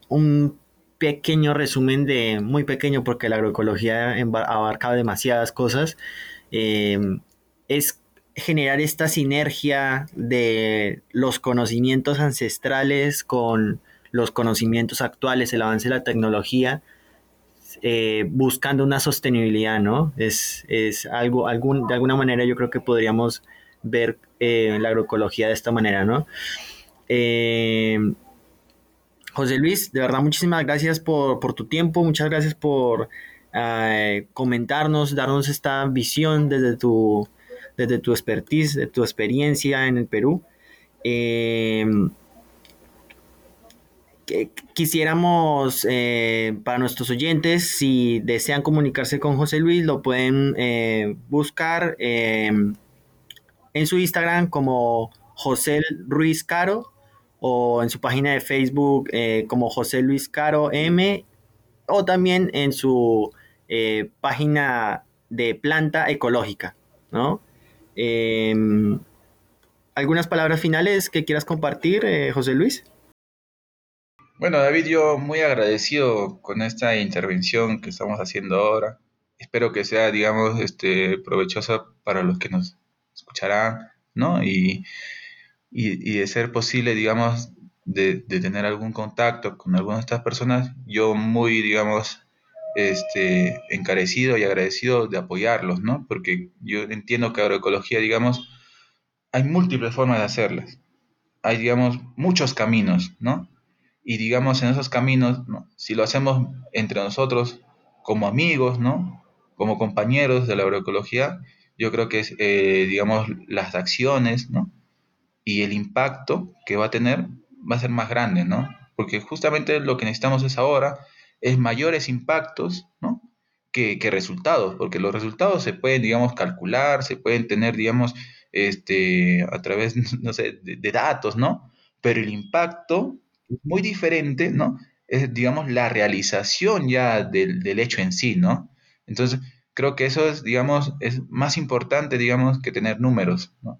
un, pequeño resumen de, muy pequeño porque la agroecología abarca demasiadas cosas, eh, es generar esta sinergia de los conocimientos ancestrales con los conocimientos actuales, el avance de la tecnología, eh, buscando una sostenibilidad, ¿no? Es, es algo, algún, de alguna manera yo creo que podríamos ver eh, la agroecología de esta manera, ¿no? Eh, José Luis, de verdad muchísimas gracias por, tu tiempo, muchas gracias por eh, comentarnos, darnos esta visión desde tu, desde tu expertise, de tu experiencia en el Perú. Eh, quisiéramos eh, para nuestros oyentes, si desean comunicarse con José Luis, lo pueden eh, buscar en su Instagram como José Ruiz Caro o en su página de Facebook como José Luis Caro M o también en su página de planta ecológica, ¿no? Em, ¿Algunas palabras finales que quieras compartir, eh, José Luis? Bueno, David, yo muy agradecido con esta intervención que estamos haciendo ahora. Espero que sea, digamos, este, provechosa para los que nos escucharán, ¿no? Y, y, de ser posible, digamos, de, tener algún contacto con alguna de estas personas, yo muy, digamos, este, encarecido y agradecido de apoyarlos, ¿no? Porque yo entiendo que agroecología, digamos, hay múltiples formas de hacerlas. Hay, digamos, muchos caminos, ¿no? Y digamos, en esos caminos, ¿no? si lo hacemos entre nosotros como amigos, ¿no? Como compañeros de la agroecología, yo creo que es, eh, digamos, las acciones, ¿no? Y el impacto que va a tener va a ser más grande, ¿no? Porque justamente lo que necesitamos es ahora es mayores impactos, ¿no? Que, resultados, porque los resultados se pueden, digamos, calcular, se pueden tener, digamos, este, a través, no sé, de, datos, ¿no? Pero el impacto es muy diferente, ¿no? Es, digamos, la realización ya del, del hecho en sí, ¿no? Entonces, creo que eso es, digamos, es más importante, digamos, que tener números, ¿no?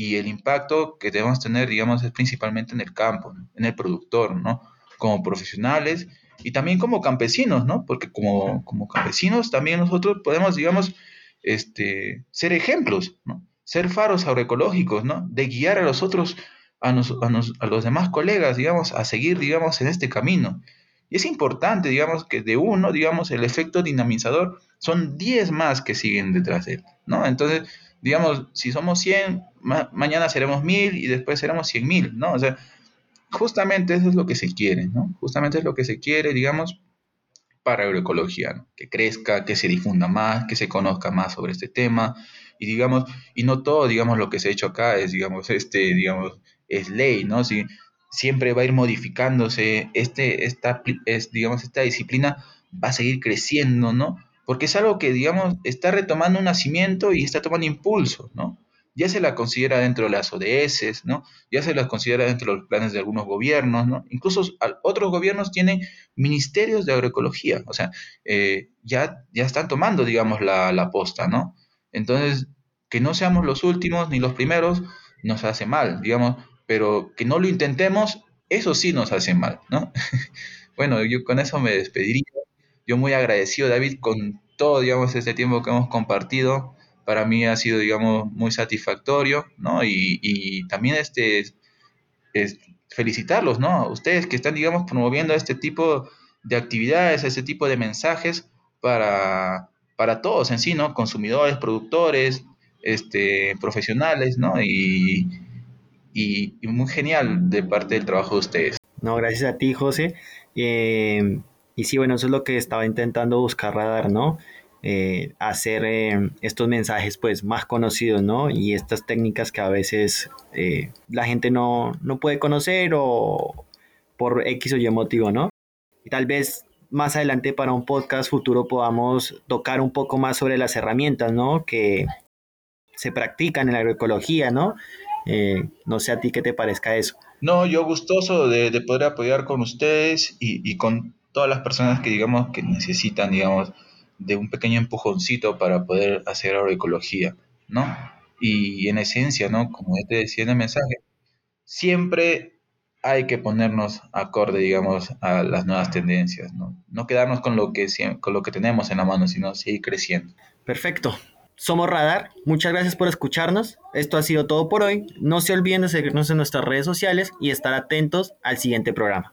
Y el impacto que debemos tener, digamos, es principalmente en el campo, en el productor, ¿no? Como profesionales y también como campesinos, ¿no? Porque como, como campesinos también nosotros podemos, digamos, este, ser ejemplos, ¿no? Ser faros agroecológicos, ¿no? De guiar a los otros, a, a, los demás colegas, digamos, a seguir, digamos, en este camino. Y es importante, digamos, que de uno, digamos, el efecto dinamizador son 10 más que siguen detrás de él, ¿no? Entonces, digamos, si somos 100, mañana seremos 1000 y después seremos 100.000, ¿no? O sea, justamente eso es lo que se quiere, ¿no? Justamente es lo que se quiere, digamos, para agroecología, ¿no? que crezca, que se difunda más, que se conozca más sobre este tema y digamos, y no todo, digamos, lo que se ha hecho acá es, digamos, este, digamos, es ley, ¿no? Si, siempre va a ir modificándose, este, esta, es, digamos, esta disciplina va a seguir creciendo, ¿no? Porque es algo que, digamos, está retomando un nacimiento y está tomando impulso, ¿no? ya se la considera dentro de las ODS, ¿no? Ya se la considera dentro de los planes de algunos gobiernos, ¿no? Incluso otros gobiernos tienen ministerios de agroecología, o sea, eh, ya, ya están tomando, digamos, la, la posta, ¿no? Entonces, que no seamos los últimos ni los primeros nos hace mal, digamos, pero que no lo intentemos, eso sí nos hace mal, ¿no? bueno, yo con eso me despediría. Yo muy agradecido, David, con todo, digamos, este tiempo que hemos compartido para mí ha sido, digamos, muy satisfactorio, ¿no? Y, también este, es felicitarlos, ¿no? Ustedes que están, digamos, promoviendo este tipo de actividades, este tipo de mensajes para, para todos en sí, ¿no? Consumidores, productores, este, profesionales, ¿no? Y, y, muy genial de parte del trabajo de ustedes. No, gracias a ti, José. Eh, y sí, bueno, eso es lo que estaba intentando buscar radar, ¿no? Eh, hacer eh, estos mensajes pues más conocidos, ¿no? Y estas técnicas que a veces eh, la gente no, no, puede conocer o por X o Y motivo, ¿no? Y tal vez más adelante para un podcast futuro podamos tocar un poco más sobre las herramientas, ¿no? Que se practican en la agroecología, ¿no? no sé a ti qué te parezca eso. No, yo gustoso de, de poder apoyar con ustedes y con todas las personas que digamos que necesitan, digamos, de un pequeño empujoncito para poder hacer agroecología, ¿no? Y en esencia, ¿no? Como ya te decía en el mensaje, siempre hay que ponernos acorde, digamos, a las nuevas tendencias, ¿no? No quedarnos con lo que, con lo que tenemos en la mano, sino seguir creciendo. Perfecto. Somos Radar. Muchas gracias por escucharnos. Esto ha sido todo por hoy. No se olviden de seguirnos en nuestras redes sociales y estar atentos al siguiente programa.